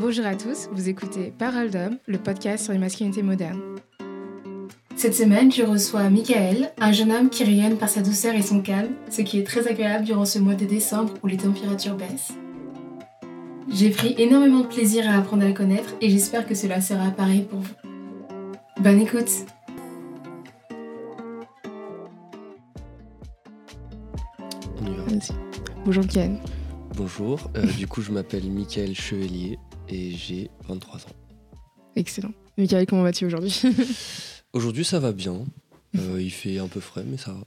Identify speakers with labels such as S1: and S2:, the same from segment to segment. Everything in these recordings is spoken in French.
S1: Bonjour à tous, vous écoutez Parole d'homme, le podcast sur les masculinités modernes. Cette semaine, je reçois Michael, un jeune homme qui rayonne par sa douceur et son calme, ce qui est très agréable durant ce mois de décembre où les températures baissent. J'ai pris énormément de plaisir à apprendre à le connaître et j'espère que cela sera pareil pour vous. Bonne écoute
S2: On y va.
S1: Vas-y. Bonjour Michael.
S2: Bonjour, euh, du coup je m'appelle Mickaël Chevelier et j'ai 23 ans.
S1: Excellent. Michael, comment vas-tu aujourd'hui
S2: Aujourd'hui ça va bien, Euh, il fait un peu frais mais ça va.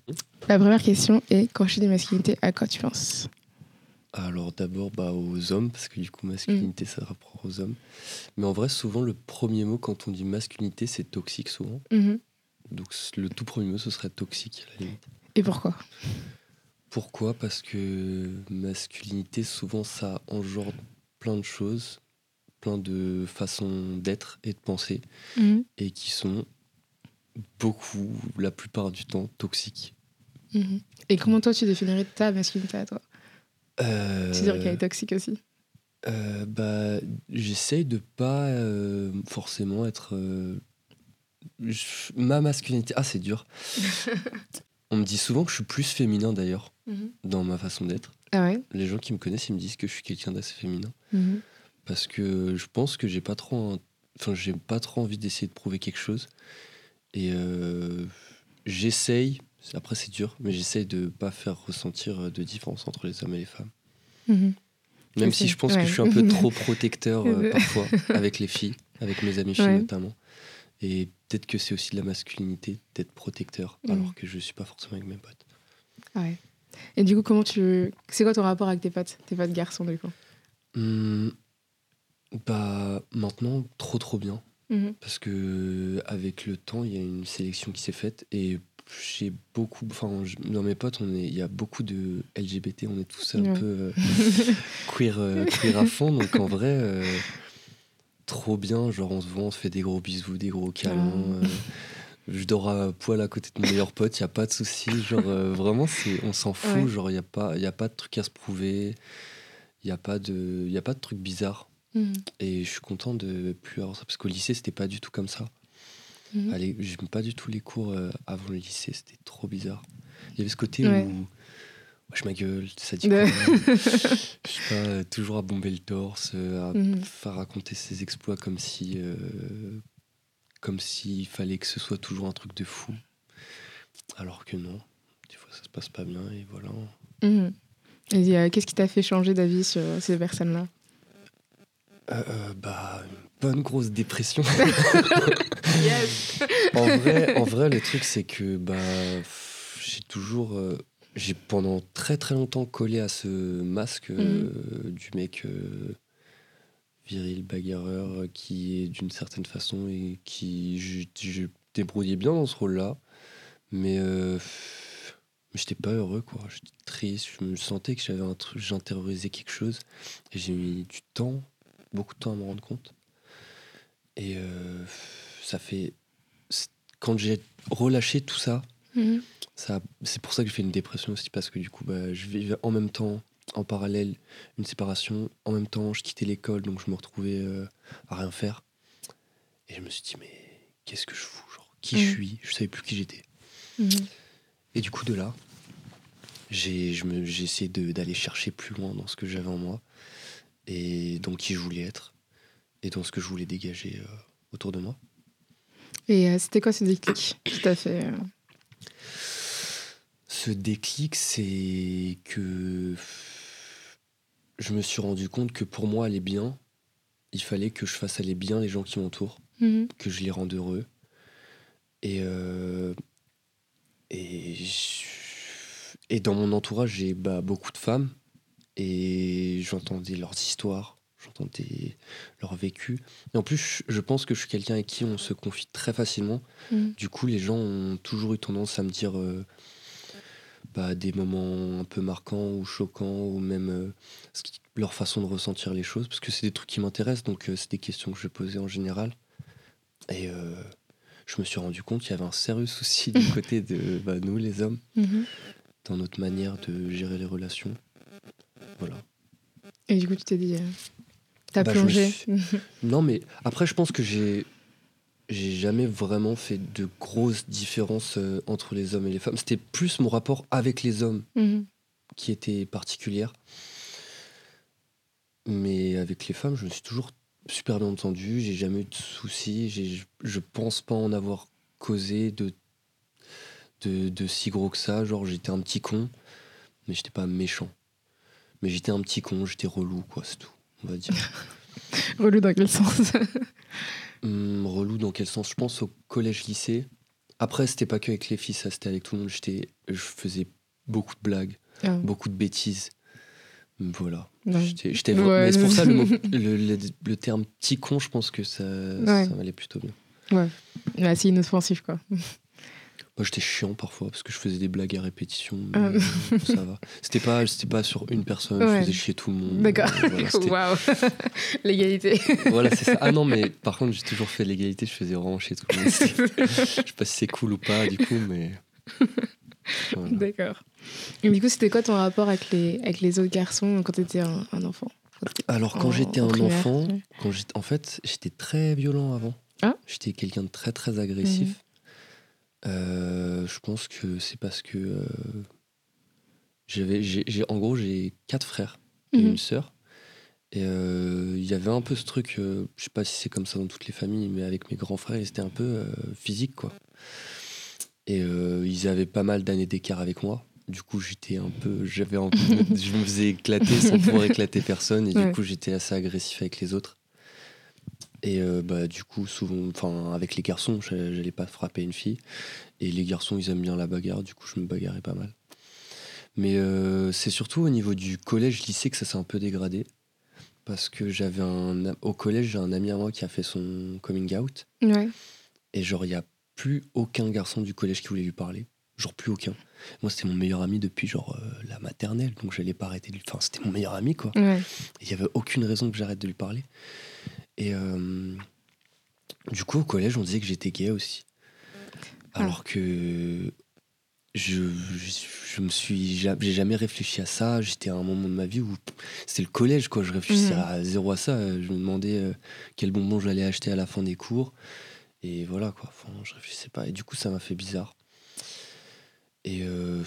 S1: La première question est quand je dis des masculinités, à quoi tu penses
S2: Alors d'abord bah, aux hommes, parce que du coup masculinité ça rapporte aux hommes. Mais en vrai souvent le premier mot quand on dit masculinité c'est toxique souvent.
S1: Mhm.
S2: Donc le tout premier mot ce serait toxique à la limite.
S1: Et pourquoi
S2: Pourquoi? Parce que masculinité souvent ça engendre plein de choses, plein de façons d'être et de penser.
S1: Mhm.
S2: et qui sont beaucoup, la plupart du temps, toxiques.
S1: Mhm. Et comment toi tu définirais ta masculinité à toi?
S2: Euh,
S1: Tu dirais qu'elle est toxique aussi?
S2: euh, bah, J'essaye de pas euh, forcément être... euh, je- ma masculinité... Ah, c'est dur. On me dit souvent que je suis plus féminin d'ailleurs, dans ma façon d'être.
S1: Ah ouais?
S2: Les gens qui me connaissent, ils me disent que je suis quelqu'un d'assez féminin. Parce que je pense que j'ai pas trop... Enfin, j'ai pas trop envie d'essayer de prouver quelque chose. Et euh, j'essaye, après c'est dur, mais j'essaye de pas faire ressentir de différence entre les hommes et les femmes.
S1: Mhm.
S2: Même si je pense
S1: ouais.
S2: que je suis un peu trop protecteur euh, parfois avec les filles, avec mes amis filles
S1: Ouais.
S2: notamment. Et peut-être que c'est aussi de la masculinité d'être protecteur,
S1: Mhm.
S2: alors que je suis pas forcément avec mes potes.
S1: Ouais. Et du coup, comment tu. C'est quoi ton rapport avec tes potes Tes potes garçons, du coup?
S2: Hum, bah maintenant trop trop bien
S1: Mhm.
S2: parce que avec le temps il y a une sélection qui s'est faite et j'ai beaucoup enfin dans mes potes on est il y a beaucoup de LGBT on est tous un
S1: Ouais.
S2: peu euh, queer euh, queer à fond donc en vrai euh, trop bien genre on se voit on se fait des gros bisous des gros câlins
S1: Ah.
S2: je dors à poil à côté de mon meilleur pote il y a pas de souci genre vraiment c'est on s'en fout
S1: Ouais.
S2: genre il y a pas y a pas de truc à se prouver il y a pas de y a pas de truc bizarre
S1: Mhm.
S2: et je suis content de plus avoir ça parce qu'au lycée c'était pas du tout comme ça
S1: Mhm.
S2: Allez, j'aime pas du tout les cours euh, avant le lycée, c'était trop bizarre. Il y avait ce côté
S1: Ouais.
S2: où wesh ma gueule, ça dit quoi Je sais pas, euh, toujours à bomber le torse, euh, à faire raconter ses exploits comme si euh, comme s'il fallait que ce soit toujours un truc de fou. Alors que non, des fois ça se passe pas bien et voilà.
S1: Et euh, qu'est-ce qui t'a fait changer d'avis sur ces personnes-là?
S2: Euh, euh, bah, une bonne grosse dépression.
S1: Yes
S2: en vrai, en vrai, le truc, c'est que bah, j'ai toujours. euh, j'ai pendant très très longtemps collé à ce masque euh, du mec viril, bagarreur, qui est d'une certaine façon et qui. Je, je débrouillais bien dans ce rôle-là. Mais. j'étais pas heureux, quoi. J'étais triste. Je me sentais que j'avais un truc. J'intériorisais quelque chose. Et j'ai mis du temps, beaucoup de temps à me rendre compte. Et euh, ça fait quand j'ai relâché tout ça,
S1: Mhm.
S2: ça c'est pour ça que j'ai fait une dépression aussi, parce que du coup, bah, je vivais en même temps, en parallèle, une séparation. En même temps, je quittais l'école, donc je me retrouvais euh, à rien faire. Et je me suis dit, mais qu'est-ce que je fous genre, Qui je
S1: Mhm.
S2: suis? Je savais plus qui j'étais.
S1: Mhm.
S2: Et du coup, de là, j'ai essayé d'aller chercher plus loin dans ce que j'avais en moi, et dans qui je voulais être, et dans ce que je voulais dégager euh, autour de moi.
S1: Et euh, c'était quoi ce déclic qui t'a fait euh,
S2: Ce déclic, c'est que je me suis rendu compte que pour moi aller bien, il fallait que je fasse aller bien les gens qui m'entourent,
S1: Mhm.
S2: que je les rende heureux. Et, euh, et, et dans mon entourage, j'ai bah, beaucoup de femmes et j'entendais leurs histoires, j'entendais leur vécu. Et en plus, je- pense que je suis quelqu'un avec qui on se confie très facilement.
S1: Mhm.
S2: Du coup, les gens ont toujours eu tendance à me dire euh, bah, des moments un peu marquants ou choquants, ou même euh, ce qui- leur façon de ressentir les choses, parce que c'est des trucs qui m'intéressent, donc euh, c'est des questions que je posais en général. Et je me suis rendu compte qu'il y avait un sérieux souci du côté de bah, nous, les hommes,
S1: Mhm.
S2: dans notre manière de gérer les relations. Voilà.
S1: Et du coup, tu t'es dit, euh, T'as
S2: Bah,
S1: plongé.
S2: suis- Non, mais après, je pense que j'ai. J'ai jamais vraiment fait de grosses différences euh, entre les hommes et les femmes. C'était plus mon rapport avec les hommes
S1: Mhm.
S2: qui était particulière. Mais avec les femmes, je me suis toujours super bien entendu. J'ai jamais eu de soucis. Je pense pas en avoir causé de, de, de si gros que ça. Genre, j'étais un petit con, mais j'étais pas méchant. Mais j'étais un petit con, j'étais relou, quoi, c'est tout, on va dire.
S1: Relou dans quel sens
S2: Hum, relou dans quel sens? Je pense au collège-lycée. Après, c'était pas que avec les filles, ça c'était avec tout le monde. J'étais, je faisais beaucoup de blagues,
S1: Ah.
S2: beaucoup de bêtises. Voilà. J'étais,
S1: Ouais.
S2: c'est pour ça le, mot- le, le- le terme petit con, je pense que ça,
S1: Ouais.
S2: ça m'allait plutôt bien.
S1: Ouais, c'est inoffensif, quoi.
S2: Moi, j'étais chiant parfois parce que je faisais des blagues à répétition.
S1: Ah.
S2: mais ça va. C'était pas, c'était pas sur une personne,
S1: Ouais.
S2: je faisais chier tout le monde.
S1: D'accord.
S2: Euh, Voilà,
S1: Waouh. L'égalité.
S2: voilà, c'est ça. Ah non, mais par contre, j'ai toujours fait l'égalité, je faisais vraiment chier tout le monde. Je sais pas si c'est cool ou pas, du coup, mais. Voilà.
S1: D'accord. Et du coup, c'était quoi ton rapport avec les, avec les autres garçons quand t'étais un, un enfant?
S2: Alors, quand
S1: en-
S2: j'étais
S1: en
S2: un
S1: primaire,
S2: enfant,
S1: ouais.
S2: quand j'étais, en fait, j'étais très violent avant.
S1: Ah.
S2: J'étais quelqu'un de très, très agressif. Euh, je pense que c'est parce que. euh, j'avais, j'ai, j'ai- en gros, j'ai quatre frères et
S1: Mhm.
S2: une sœur. Et euh, il y avait un peu ce truc, je sais pas si c'est comme ça dans toutes les familles, mais avec mes grands frères, c'était un peu physique, quoi. Et ils avaient pas mal d'années d'écart avec moi. Du coup, j'étais un peu, j'avais un peu- je me faisais éclater sans pouvoir éclater personne, et
S1: Ouais.
S2: du coup, j'étais assez agressif avec les autres. Et euh, bah, du coup, souvent, enfin, avec les garçons, j'a- j'allais pas frapper une fille. Et les garçons, ils aiment bien la bagarre, du coup, je me bagarrais pas mal. Mais euh, c'est surtout au niveau du collège-lycée que ça s'est un peu dégradé. Parce que j'avais un. Au collège, j'ai un ami à moi qui a fait son coming out.
S1: Ouais.
S2: Et genre, il n'y a plus aucun garçon du collège qui voulait lui parler. Genre, plus aucun. Moi, c'était mon meilleur ami depuis genre euh, la maternelle. Donc, j'allais pas arrêter de lui. Enfin, c'était mon meilleur ami, quoi.
S1: Ouais.
S2: Il n'y avait aucune raison que j'arrête de lui parler. Et euh, du coup, au collège, on disait que j'étais gay aussi. Alors que je, je, je me suis ja- j'ai jamais réfléchi à ça. J'étais à un moment de ma vie où c'était le collège, quoi. Je réfléchissais
S1: Mhm.
S2: à zéro à ça. Je me demandais euh, quel bonbon j'allais acheter à la fin des cours. Et voilà, quoi. Enfin, je réfléchissais pas. Et du coup, ça m'a fait bizarre. Et euh,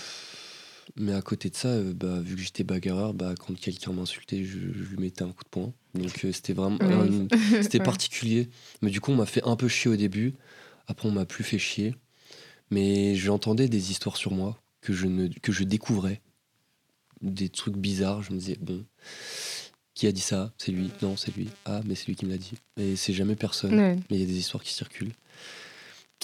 S2: mais à côté de ça, bah, vu que j'étais bagarreur, bah, quand quelqu'un m'insultait, je, je lui mettais un coup de poing. Donc euh, c'était vraiment un- c'était
S1: Ouais.
S2: particulier. Mais du coup, on m'a fait un peu chier au début. Après, on m'a plus fait chier. Mais j'entendais des histoires sur moi que je, ne, que je découvrais. Des trucs bizarres. Je me disais, bon, qui a dit ça? C'est lui Non, c'est lui. Ah, mais c'est lui qui me l'a dit. Et c'est jamais personne.
S1: Ouais.
S2: Mais il y a des histoires qui circulent.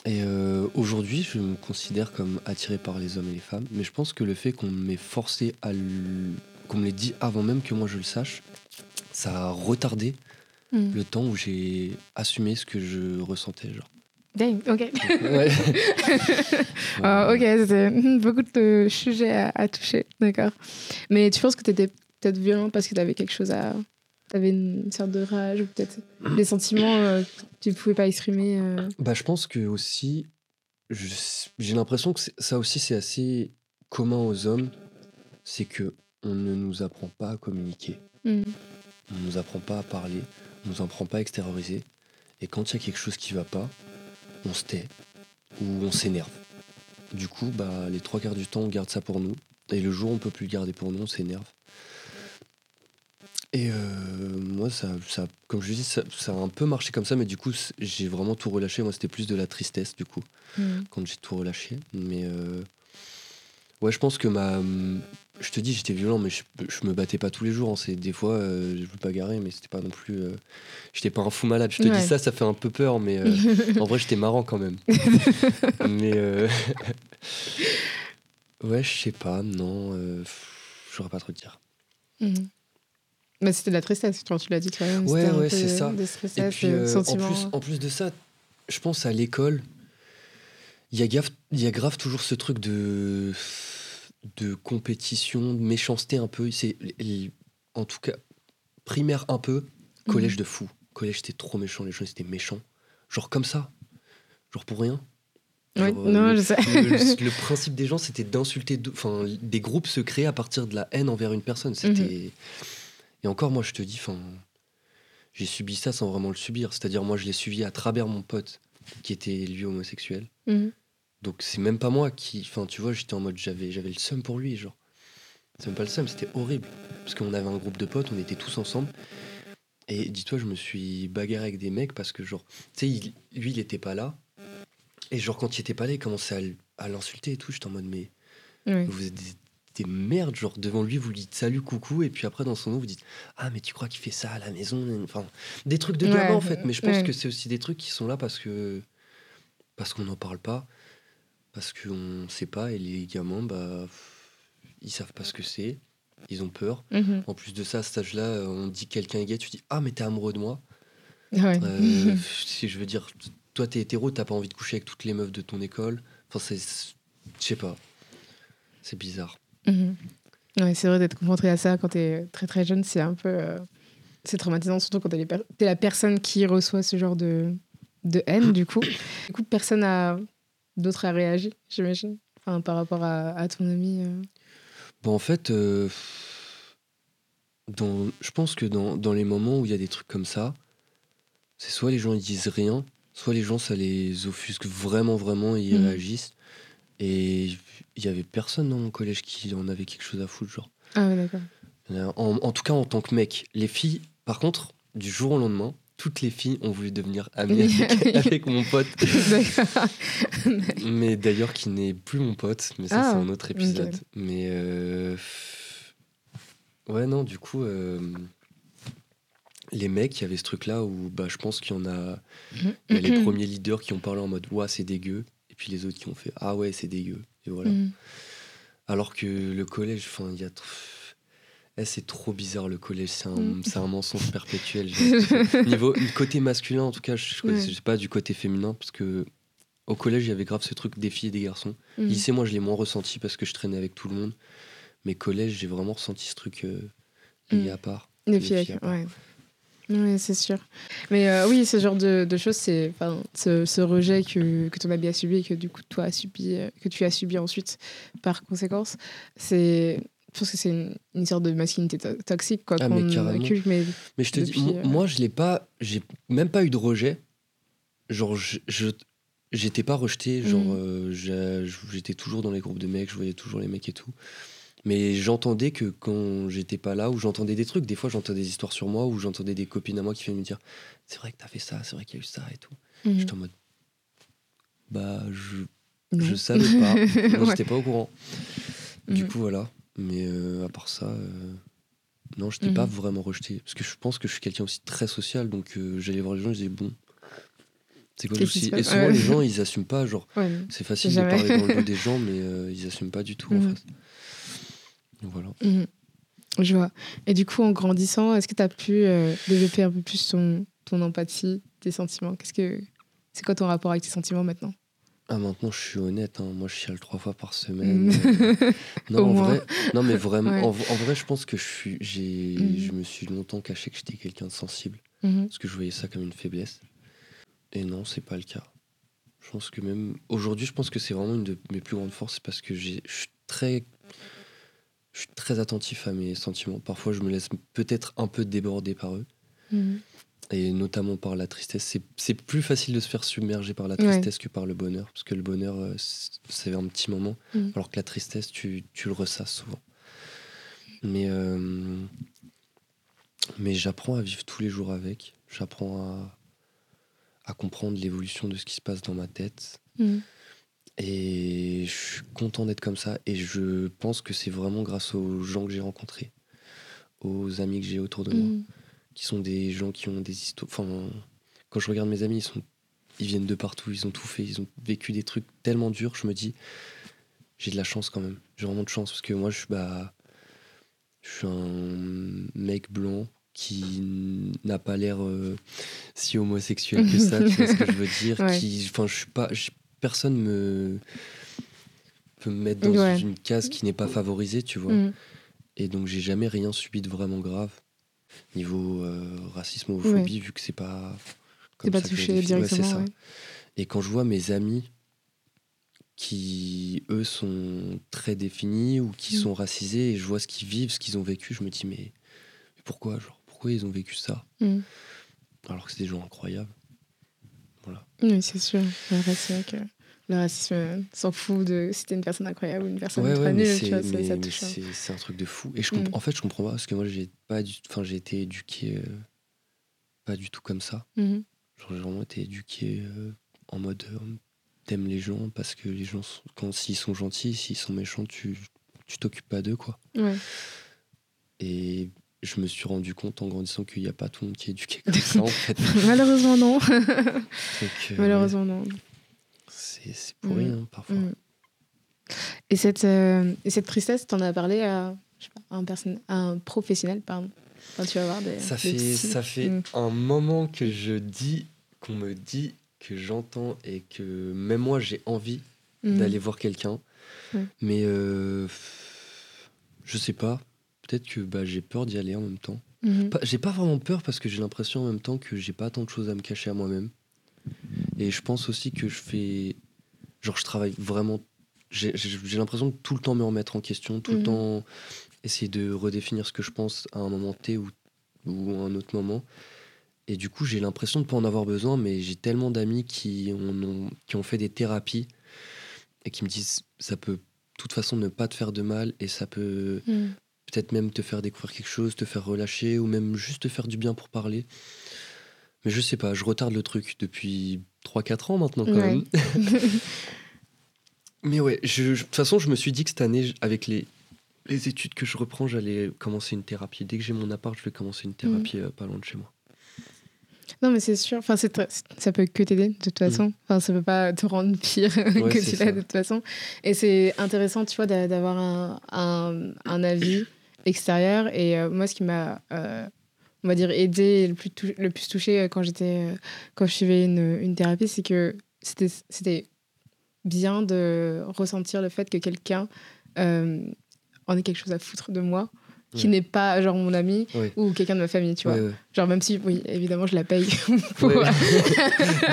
S2: Et euh, aujourd'hui, je me considère comme attiré par les hommes et les femmes. Mais je pense que le fait qu'on m'ait forcé à qu'on me l'ait dit avant même que moi je le sache, ça a retardé
S1: Mm.
S2: le temps où j'ai assumé ce que je ressentais. Genre.
S1: Dang, ok.
S2: Ouais.
S1: Ah, ok, c'était hmm, beaucoup de sujets à, à toucher, d'accord. Mais tu penses que tu étais peut-être violent parce que tu avais quelque chose à. Tu avais une sorte de rage ou peut-être des sentiments euh, que tu ne pouvais pas exprimer. euh?
S2: Bah, je pense que aussi, j'ai l'impression que ça aussi c'est assez commun aux hommes, c'est que on ne nous apprend pas à communiquer,
S1: Hmm.
S2: On nous apprend pas à parler, on nous apprend pas à extérioriser, et quand il y a quelque chose qui va pas, on se tait ou on s'énerve. Du coup, bah les trois quarts du temps on garde ça pour nous, et le jour où on peut plus le garder pour nous, on s'énerve. Et euh, moi, ça, ça, comme je dis, ça, ça a un peu marché comme ça, mais du coup, j'ai vraiment tout relâché. Moi, c'était plus de la tristesse, du coup,
S1: Hmm.
S2: quand j'ai tout relâché. Mais euh, ouais, je pense que ma. Je te dis, j'étais violent, mais je, je me battais pas tous les jours. hein. C'est des fois, euh, je me bagarrais, mais c'était pas non plus. euh, J'étais pas un fou malade. Je te
S1: Ouais.
S2: dis ça, ça fait un peu peur, mais euh, en vrai, j'étais marrant quand même. mais. euh, ouais, je sais pas, non. euh, J'aurais pas trop te dire.
S1: Hmm. Mais c'était de la tristesse, quand tu l'as dit toi-même.
S2: Ouais, ouais, c'est ça.
S1: Des
S2: Et puis, en, plus, en plus de ça, je pense à l'école, il y, a grave- il y a grave toujours ce truc de, de compétition, de méchanceté un peu. C'est, en tout cas, primaire un peu, collège
S1: Mhm.
S2: de fou. Collège, c'était trop méchant, les gens étaient méchants. Genre comme ça. Genre pour rien. Genre,
S1: non,
S2: le,
S1: je sais.
S2: le- le principe des gens, c'était d'insulter. Enfin, des groupes se créaient à partir de la haine envers une personne. C'était.
S1: Mhm.
S2: Et encore, moi, je te dis, enfin. j'ai subi ça sans vraiment le subir. C'est-à-dire, moi, je l'ai suivi à travers mon pote qui était lui homosexuel.
S1: Mhm.
S2: Donc, c'est même pas moi qui. Enfin, tu vois, j'étais en mode, j'avais, j'avais le seum pour lui, genre. C'est même pas le seum, c'était horrible. Parce qu'on avait un groupe de potes, on était tous ensemble. Et dis-toi, je me suis bagarré avec des mecs parce que, genre, tu sais, lui, il était pas là. Et, genre, quand il était pas là, il commençait à, l'insulter et tout. J'étais en mode, mais vous êtes des, des merdes. Genre, devant lui, vous lui dites salut, coucou. Et puis après, dans son nom, vous dites, ah, mais tu crois qu'il fait ça à la maison Enfin, des trucs de
S1: Ouais,
S2: gamin, en fait. Mais je pense
S1: ouais.
S2: que c'est aussi des trucs qui sont là parce que. Parce qu'on n'en parle pas. Parce qu'on sait pas. Et les gamins, bah. Ils savent pas ce que c'est. Ils ont peur.
S1: Mhm.
S2: En plus de ça, à cet âge-là, euh, on dit que quelqu'un est gay, tu dis Ah, mais t'es amoureux de moi.
S1: Ouais.
S2: Euh, si je veux dire, toi, t'es hétéro, t'as pas envie de coucher avec toutes les meufs de ton école. Enfin, c'est. Je sais pas. C'est bizarre.
S1: Mhm. Ouais, c'est vrai d'être confronté à ça quand t'es très très jeune, c'est un peu. euh, c'est traumatisant, surtout quand t'es per- t'es la personne qui reçoit ce genre de, de haine, du coup. Du coup, personne n'a d'autre à réagir, j'imagine. Enfin, par rapport à, à ton ami. euh.
S2: Bon, en fait, euh, dans, je pense que dans, dans les moments où il y a des trucs comme ça, c'est soit les gens ils disent rien, soit les gens ça les offusque vraiment, vraiment et ils
S1: Mhm.
S2: réagissent. Et il y avait personne dans mon collège qui en avait quelque chose à foutre, genre.
S1: Ah ouais, d'accord.
S2: Euh, En, en tout cas, en tant que mec. Les filles, par contre, du jour au lendemain, toutes les filles ont voulu devenir amies avec, avec mon pote. Mais d'ailleurs, qui n'est plus mon pote. Mais ça,
S1: Ah,
S2: c'est un autre épisode. Mais. euh, Ouais, non, du coup. euh, Les mecs, il y avait ce truc-là où bah, je pense qu'il y en a. Y a les
S1: Mhm.
S2: premiers leaders qui ont parlé en mode Ouah, c'est dégueu. Et puis les autres qui ont fait Ah ouais, c'est dégueu. Et voilà.
S1: Mhm.
S2: Alors que le collège, enfin, il y a. Eh, c'est trop bizarre le collège, c'est un,
S1: Mm.
S2: un mensonge perpétuel. Niveau côté masculin, en tout cas, je ne sais pas du côté féminin, parce que au collège, il y avait grave ce truc des filles et des garçons.
S1: Mhm.
S2: Lycée, moi, je l'ai moins ressenti parce que je traînais avec tout le monde. Mais collège, j'ai vraiment ressenti ce truc euh, lié
S1: Mm.
S2: à part.
S1: Les
S2: Les
S1: filles,
S2: filles,
S1: avec- ouais. Oui, c'est sûr. Mais euh, oui, ce genre de, de choses, c'est enfin, ce, ce rejet que, que ton ami a subi et que du coup toi as subi, euh, que tu as subi ensuite par conséquence. C'est, je pense que c'est une, une sorte de masculinité to- toxique quoi
S2: Ah,
S1: qu'on inculque, mais
S2: Mais je te
S1: Depuis,
S2: dis,
S1: euh,
S2: moi, je l'ai pas. J'ai même pas eu de rejet. Genre, je. J'étais pas rejeté, genre
S1: Mhm.
S2: euh, j'étais toujours dans les groupes de mecs, je voyais toujours les mecs et tout. Mais j'entendais que quand j'étais pas là, ou j'entendais des trucs, des fois j'entendais des histoires sur moi, ou j'entendais des copines à moi qui venaient me dire C'est vrai que t'as fait ça, c'est vrai qu'il y a eu ça et tout.
S1: Mhm.
S2: J'étais en mode Bah, je,
S1: Non.
S2: je savais pas, moi
S1: Ouais.
S2: j'étais pas au courant. Du
S1: Mhm.
S2: coup, voilà. Mais euh, à part ça, euh, non, je n'étais pas
S1: Mhm.
S2: vraiment rejeté. Parce que je pense que je suis quelqu'un aussi très social, donc euh, j'allais voir les gens, je disais bon. C'est quoi le souci Et souvent,
S1: Ouais.
S2: les gens, ils assument pas. Genre,
S1: Ouais.
S2: c'est facile
S1: Jamais.
S2: de parler dans le dos des gens, mais euh, ils assument pas du tout en
S1: Mhm.
S2: face. Donc voilà.
S1: Mhm. Je vois. Et du coup, en grandissant, est-ce que tu as pu euh, développer un peu plus ton, ton empathie, tes sentiments? Qu'est-ce que c'est quoi ton rapport avec tes sentiments maintenant?
S2: Ah, maintenant, je suis honnête. hein. Moi, je chiale trois fois par semaine. Euh, non,
S1: Au
S2: en
S1: moins.
S2: vrai, non, mais vraiment,
S1: Ouais.
S2: en, en vrai, je pense que je suis, j'ai,
S1: Mhm.
S2: je me suis longtemps caché que j'étais quelqu'un de sensible.
S1: Mhm.
S2: parce que je voyais ça comme une faiblesse. Et non, c'est pas le cas. Je pense que même aujourd'hui, je pense que c'est vraiment une de mes plus grandes forces parce que j'ai- je suis très, je suis très attentif à mes sentiments. Parfois, je me laisse peut-être un peu déborder par eux,
S1: Mhm.
S2: Et notamment par la tristesse. C'est- plus facile de se faire submerger par la
S1: Ouais.
S2: tristesse que par le bonheur, parce que le bonheur, euh, c'est un petit moment,
S1: Mhm.
S2: alors que la tristesse, tu, tu le ressasses souvent. Mais, euh, mais j'apprends à vivre tous les jours avec. J'apprends à, à comprendre l'évolution de ce qui se passe dans ma tête.
S1: Mhm.
S2: Et je suis content d'être comme ça. Et je pense que c'est vraiment grâce aux gens que j'ai rencontrés, aux amis que j'ai autour de moi,
S1: Mhm.
S2: Qui sont des gens qui ont des histoires. Enfin, quand je regarde mes amis, ils, sont... ils viennent de partout, ils ont tout fait, ils ont vécu des trucs tellement durs. Je me dis, j'ai de la chance quand même. J'ai vraiment de chance parce que moi, je suis, bah, je suis un mec blanc qui n'a pas l'air euh, si homosexuel que ça, tu vois ce que je veux dire.
S1: Ouais.
S2: Qui, enfin, je suis pas, je- personne me peut me mettre dans
S1: Ouais.
S2: une case qui n'est pas favorisée, tu vois.
S1: Mhm.
S2: Et donc j'ai jamais rien subi de vraiment grave niveau euh, racisme homophobie vu que c'est pas comme
S1: pas
S2: ça que
S1: touché.
S2: Ouais, c'est
S1: directement.
S2: ça.
S1: ouais.
S2: Et quand je vois mes amis qui eux sont très définis ou qui
S1: Mm.
S2: sont racisés et je vois ce qu'ils vivent, ce qu'ils ont vécu, je me dis mais, mais pourquoi genre pourquoi ils ont vécu ça?
S1: Mhm.
S2: alors que c'est des gens incroyables. Voilà.
S1: Oui, c'est sûr. C'est vrai que le racisme euh, s'en fout de si t'es une personne incroyable ou une personne ouais, ouais, nulle, tu vois, ça touche.
S2: Hein. C'est un truc de fou. Et je mm. en fait, je comprends pas parce que moi, j'ai pas du... enfin, j'ai été éduqué euh, pas du tout comme ça. Mm-hmm. J'ai vraiment été éduqué euh, en mode t'aimes les gens parce que les gens, quand s'ils sont gentils, s'ils sont méchants, tu tu t'occupes pas d'eux, quoi.
S1: Ouais.
S2: Et je me suis rendu compte en grandissant qu'il n'y a pas tout le monde qui est éduqué comme ça, en fait.
S1: Malheureusement, non. Malheureusement, non
S2: c'est pour rien mm. parfois. Mm.
S1: Et, cette, euh, et cette tristesse, tu en as parlé à, un, personne, un professionnel, pardon tu vas voir des,
S2: Ça fait, ça fait mm. un moment que je dis, qu'on me dit, que j'entends et que même moi j'ai envie d'aller voir quelqu'un. Mais euh, je sais pas, peut-être que bah, j'ai peur d'y aller en même temps. Mm-hmm. J'ai pas vraiment peur parce que j'ai l'impression en même temps que j'ai pas tant de choses à me cacher à moi-même. Et je pense aussi que je fais. Genre, je travaille vraiment. J'ai l'impression de tout le temps me remettre en question, tout le mhm. temps essayer de redéfinir ce que je pense à un moment T ou, ou à un autre moment. Et du coup, j'ai l'impression de ne pas en avoir besoin, mais j'ai tellement d'amis qui ont, qui ont fait des thérapies et qui me disent ça peut de toute façon ne pas te faire de mal et ça peut mhm. peut-être même te faire découvrir quelque chose, te faire relâcher ou même juste te faire du bien pour parler. Mais je sais pas, je retarde le truc depuis 3-4 ans maintenant quand même. Mais ouais, de toute façon, je me suis dit que cette année, avec les, les études que je reprends, j'allais commencer une thérapie. Dès que j'ai mon appart, je vais commencer une thérapie mm. euh, pas loin de chez moi.
S1: Non, mais c'est sûr. Enfin, ça peut que t'aider de toute mm. façon. Enfin, ça peut pas te rendre pire que tu l'as de toute façon. Et c'est intéressant, tu vois, d'avoir un, un, un, avis extérieur. Et euh, moi, ce qui m'a euh, on va dire, aidé le plus, le plus touché euh, quand j'étais euh, quand je suivais une, une thérapie, c'est que c'était bien de ressentir le fait que quelqu'un euh, en ait quelque chose à foutre de moi qui n'est pas genre mon ami ou quelqu'un de ma famille, tu vois. genre même si, oui, évidemment, je la paye.
S2: non,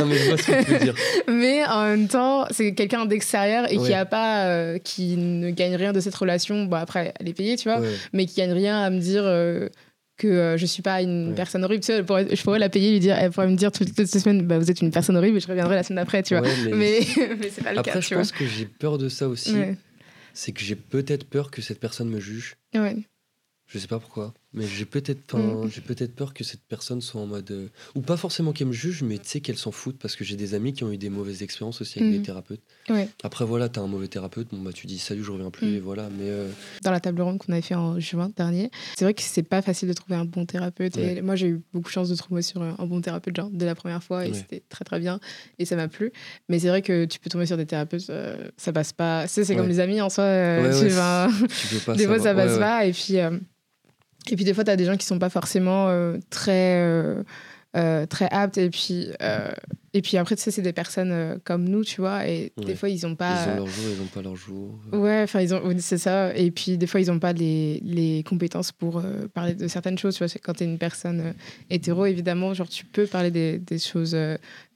S2: mais je vois ce que tu veux dire.
S1: Mais en même temps, c'est quelqu'un d'extérieur et qui a pas, qui ne gagne rien de cette relation. Bon, après, elle est payée, tu vois, mais qui gagne rien à me dire que euh, je suis pas une personne horrible. Tu sais, je, pourrais, la payer, lui dire, elle pourrait me dire toutes, les semaines, bah, vous êtes une personne horrible et je reviendrai la semaine d'après, tu vois. mais mais, c'est pas le
S2: Après,
S1: cas.
S2: je pense que j'ai peur de ça aussi. C'est que j'ai peut-être peur que cette personne me juge.
S1: Ouais.
S2: Je sais pas pourquoi, mais j'ai peut-être mm. j'ai peut-être peur que cette personne soit en mode euh, ou pas forcément qu'elle me juge, mais tu sais qu'elle s'en foute parce que j'ai des amis qui ont eu des mauvaises expériences aussi avec des mm. thérapeutes. Après voilà, t'as un mauvais thérapeute, bon bah tu dis salut, je reviens plus mm. et voilà. Mais euh,
S1: dans la table ronde qu'on avait fait en juin dernier, c'est vrai que c'est pas facile de trouver un bon thérapeute. Et moi j'ai eu beaucoup de chance de trouver sur un bon thérapeute genre dès la première fois et c'était très très bien et ça m'a plu. Mais c'est vrai que tu peux tomber sur des thérapeutes, euh, ça passe pas. c'est comme les amis en soi. tu vas... des fois ça passe pas et puis et puis des fois, tu as des gens qui sont pas forcément euh, très, euh, euh, très aptes. Et puis, et puis après, tu sais, c'est des personnes comme nous, tu vois. Et des fois, ils ont pas.
S2: Ils ont leur jour, ils n'ont pas leur jour.
S1: Ouais, enfin, ils ont... c'est ça. Et puis des fois, ils n'ont pas les, les, compétences pour parler de certaines choses. Tu vois, quand tu es une personne hétéro, évidemment, genre, tu peux parler des, des choses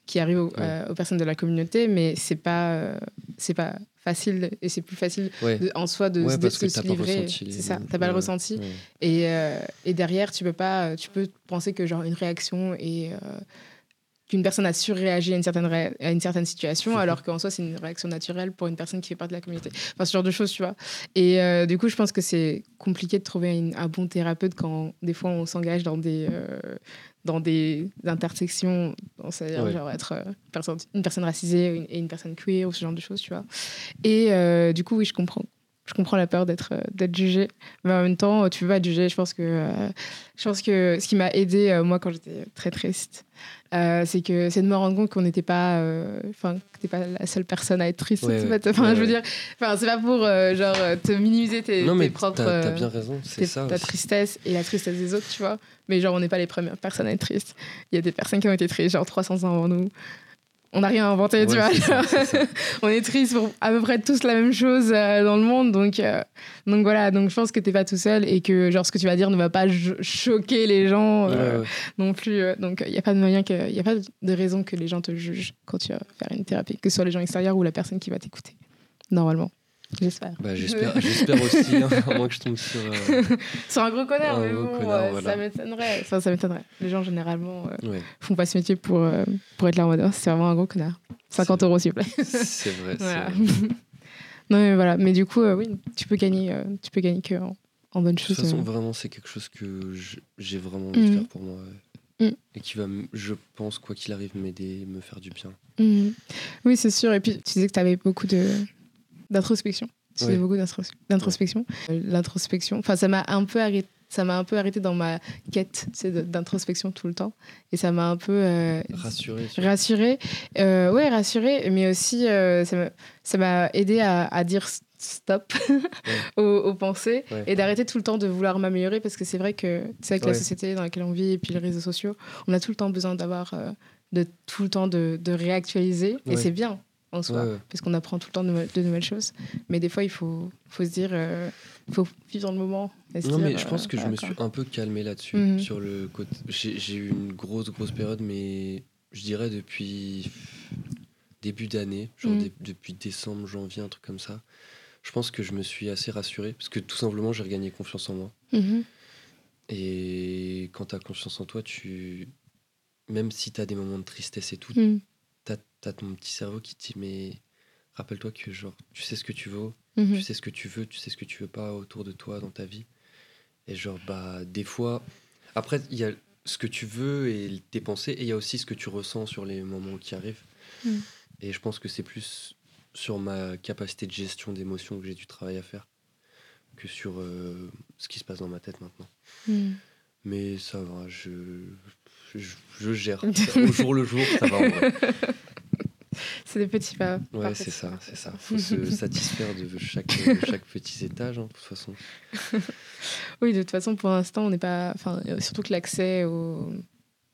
S1: qui arrivent aux, personnes de la communauté, mais c'est pas, c'est pas facile et c'est plus facile en soi de, se livrer. C'est ça, t'as pas le ressenti. Et, euh, et, derrière, tu peux pas, tu peux penser que genre une réaction et euh, qu'une personne a surréagi à une certaine, à une certaine situation, alors qu'en soi, c'est une réaction naturelle pour une personne qui fait partie de la communauté. Enfin, ce genre de choses, tu vois. Et euh, du coup, je pense que c'est compliqué de trouver un bon thérapeute quand des fois on s'engage dans des, dans des intersections, c'est-à-dire genre être euh, une personne racisée et une personne queer ou ce genre de choses, tu vois. Et euh, du coup, oui, je comprends. Je comprends la peur d'être euh, d'être jugée, mais en même temps, tu veux pas être jugée. Je pense que je pense que ce qui m'a aidé moi quand j'étais très triste, c'est que c'est de me rendre compte qu'on n'était pas, enfin, t'es pas la seule personne à être triste. enfin, je veux dire, enfin, c'est pas pour genre te minimiser tes,
S2: non,
S1: tes propres,
S2: t'as, bien raison, c'est ça.
S1: Ta tristesse et la tristesse des autres, tu vois. Mais genre, on n'est pas les premières personnes à être tristes. Il y a des personnes qui ont été tristes, genre 300 ans avant nous. On n'a rien inventé, tu vois. on est tristes pour à peu près tous la même chose euh, dans le monde. Donc, euh, donc voilà, donc je pense que tu n'es pas tout seul et que genre, ce que tu vas dire ne va pas choquer les gens euh, non plus. donc il n'y a pas de moyen que, il a pas de raison que les gens te jugent quand tu vas faire une thérapie, que ce soit les gens extérieurs ou la personne qui va t'écouter, normalement. J'espère.
S2: Bah, j'espère, j'espère aussi, hein, à moins que je tombe sur. euh,
S1: C'est un gros connard,
S2: Un
S1: mais bon,
S2: connard,
S1: euh,
S2: voilà.
S1: ça m'étonnerait. Enfin, ça m'étonnerait. Les gens, généralement, euh,
S2: Ouais,
S1: font pas ce métier pour, euh, pour être là en mode, Oh, c'est vraiment un gros connard. 50
S2: C'est-
S1: euros, s'il vous plaît.
S2: c'est vrai. c'est vrai.
S1: non, mais voilà. Mais du coup, euh, oui, tu peux gagner, euh, tu peux gagner que en, en bonne
S2: De toute façon,
S1: euh.
S2: vraiment, c'est quelque chose que j'ai vraiment envie de
S1: Mhm.
S2: faire pour moi.
S1: Mhm.
S2: Et qui va, je pense, quoi qu'il arrive, m'aider, me faire du bien.
S1: Mhm. Oui, c'est sûr. Et puis, tu disais que tu avais beaucoup de d'introspection.
S2: Ouais.
S1: beaucoup d'intros- d'introspection. Euh, L'introspection, enfin, ça m'a un peu arrêté. Ça m'a un peu arrêté dans ma quête d'introspection tout le temps. Et ça m'a un peu euh,
S2: Rassuré. sur-
S1: rassurée. Euh, ouais, rassurée. Mais aussi, euh, ça m'a- aidé à, à dire stop aux, aux pensées
S2: Ouais.
S1: et d'arrêter tout le temps de vouloir m'améliorer parce que c'est vrai que c'est avec la
S2: Ouais.
S1: société dans laquelle on vit et puis les réseaux sociaux, on a tout le temps besoin d'avoir euh, de tout le temps de, de réactualiser et c'est bien en soi
S2: Ouais,
S1: parce qu'on apprend tout le temps de, nouvelles- de nouvelles choses mais des fois il faut, faut se dire euh, faut vivre dans le moment
S2: Non, mais je pense
S1: euh,
S2: que je me suis un peu calmé là-dessus.
S1: Mhm.
S2: Sur le côté. J'ai eu une grosse, grosse période, mais je dirais depuis début d'année, genre
S1: Mhm.
S2: depuis décembre, janvier, un truc comme ça. Je pense que je me suis assez rassuré parce que tout simplement, j'ai regagné confiance en moi.
S1: Mhm.
S2: Et quand tu as confiance en toi, tu. Même si tu as des moments de tristesse et tout. T'as as ton petit cerveau qui te dit mais rappelle-toi que genre tu sais ce que tu veux,
S1: Mhm.
S2: tu sais ce que tu veux, tu sais ce que tu veux pas autour de toi dans ta vie. Et genre bah des fois après il y a ce que tu veux et tes pensées et il y a aussi ce que tu ressens sur les moments qui arrivent.
S1: Mm.
S2: Et je pense que c'est plus sur ma capacité de gestion d'émotions que j'ai du travail à faire que sur euh, ce qui se passe dans ma tête maintenant.
S1: Mhm.
S2: Mais ça va, je je, je gère au jour le jour, ça va en vrai.
S1: c'est des petits pas
S2: Ouais, c'est ça, c'est ça. Faut se satisfaire de chaque, de chaque petit étage, hein, de toute façon.
S1: Oui, de toute façon, pour l'instant, on n'est pas. Enfin, euh, surtout que l'accès au...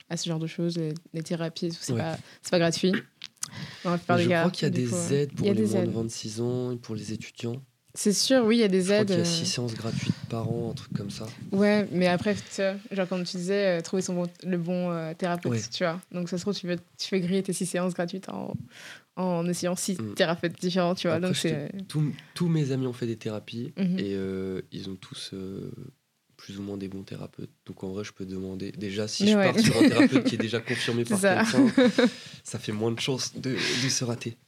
S1: à ce genre de choses, les, les thérapies, c'est
S2: Ouais.
S1: pas, pas gratuit.
S2: Je crois qu'il y a des
S1: coup,
S2: aides pour les moins de
S1: aides.
S2: 26 ans et pour les étudiants.
S1: C'est sûr, oui, il y a des
S2: Je crois
S1: aides.
S2: qu'il y a
S1: euh,
S2: 6 séances gratuites par an, un truc comme ça.
S1: Ouais, mais après, tu vois, genre comme tu disais, euh, trouver son bon, le bon euh, thérapeute,
S2: Ouais.
S1: tu vois. Donc ça se trouve, tu, veux, tu fais griller tes six séances gratuites en, en essayant six
S2: Mm.
S1: thérapeutes différents, tu vois.
S2: Après,
S1: Donc c'est.
S2: Tous, mes amis ont fait des thérapies
S1: Mhm.
S2: et euh, ils ont tous euh, plus ou moins des bons thérapeutes. Donc en vrai, je peux demander. Déjà, si je
S1: Ouais.
S2: pars sur un thérapeute qui est déjà confirmé par quelqu'un, ça fait moins de chances de, de se rater.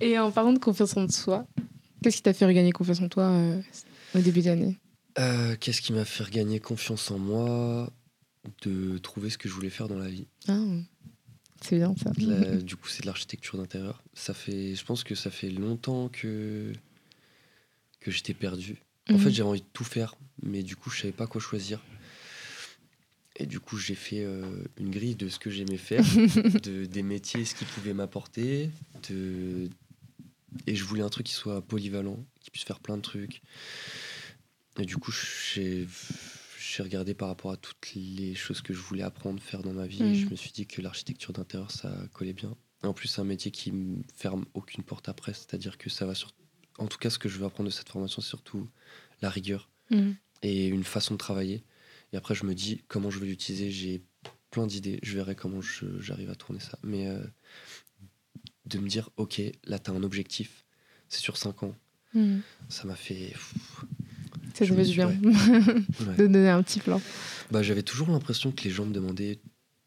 S1: Et en parlant de confiance en soi, qu'est-ce qui t'a fait regagner confiance en toi euh, au début d'année
S2: Euh, Qu'est-ce qui m'a fait regagner confiance en moi? De trouver ce que je voulais faire dans la vie.
S1: ah, C'est bien ça.
S2: De la- du coup, c'est de l'architecture d'intérieur. Ça fait, je pense que ça fait longtemps que que j'étais perdu. En
S1: Mhm.
S2: fait, j'avais envie de tout faire, mais du coup, je savais pas quoi choisir. Et du coup, j'ai fait euh, une grille de ce que j'aimais faire, de, des métiers, ce qu'ils pouvaient m'apporter. De... Et je voulais un truc qui soit polyvalent, qui puisse faire plein de trucs. Et du coup, j'ai regardé par rapport à toutes les choses que je voulais apprendre, faire dans ma vie. Et
S1: Mhm.
S2: je me suis dit que l'architecture d'intérieur, ça collait bien. En plus, c'est un métier qui me ferme aucune porte après. C'est-à-dire que ça va sur... En tout cas, ce que je veux apprendre de cette formation, c'est surtout la rigueur
S1: Mhm.
S2: et une façon de travailler. Et après, je me dis comment je vais l'utiliser? J'ai plein d'idées. Je verrai comment j'arrive à tourner ça. Mais euh, de me dire, ok, là, tu as un objectif. C'est sur 5 ans.
S1: Mhm.
S2: Ça m'a fait. pff,
S1: Ça
S2: Je me ouais.
S1: de donner un petit plan.
S2: Bah, J'avais toujours l'impression que les gens me demandaient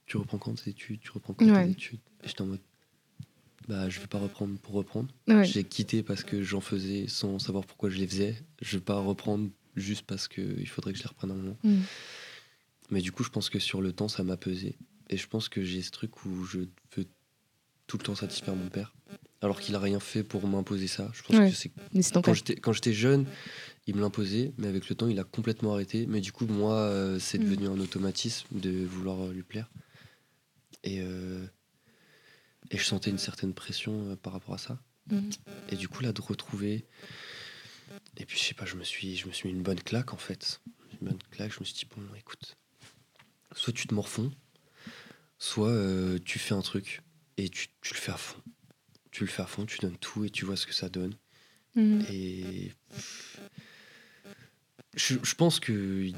S2: Tu reprends quand tes études? Tu reprends quand
S1: Ouais.
S2: tes études? Et j'étais en mode Bah, je vais pas reprendre pour reprendre.
S1: Ouais.
S2: J'ai quitté parce que j'en faisais sans savoir pourquoi je les faisais. Je vais pas reprendre juste parce qu'il faudrait que je les reprenne un moment.
S1: Mhm.
S2: Mais du coup, je pense que sur le temps, ça m'a pesé. Et je pense que j'ai ce truc où je veux tout le temps satisfaire mon père. Alors qu'il a rien fait pour m'imposer ça. Je pense
S1: Ouais.
S2: que c'est quand j'étais jeune, il me l'imposait, mais avec le temps, il a complètement arrêté. Mais du coup, moi, euh, c'est
S1: Mm.
S2: devenu un automatisme de vouloir euh, lui plaire. Et, euh, et je sentais une certaine pression euh, par rapport à ça.
S1: Mhm.
S2: Et du coup, là, de retrouver. Et puis, je sais pas, je me suis, je me suis mis une bonne claque, en fait. Une bonne claque, je me suis dit, bon, écoute, soit tu te morfonds, soit euh, tu fais un truc et tu, tu le fais à fond. Tu le fais à fond, tu donnes tout et tu vois ce que ça donne.
S1: Mhm.
S2: Et je, je pense que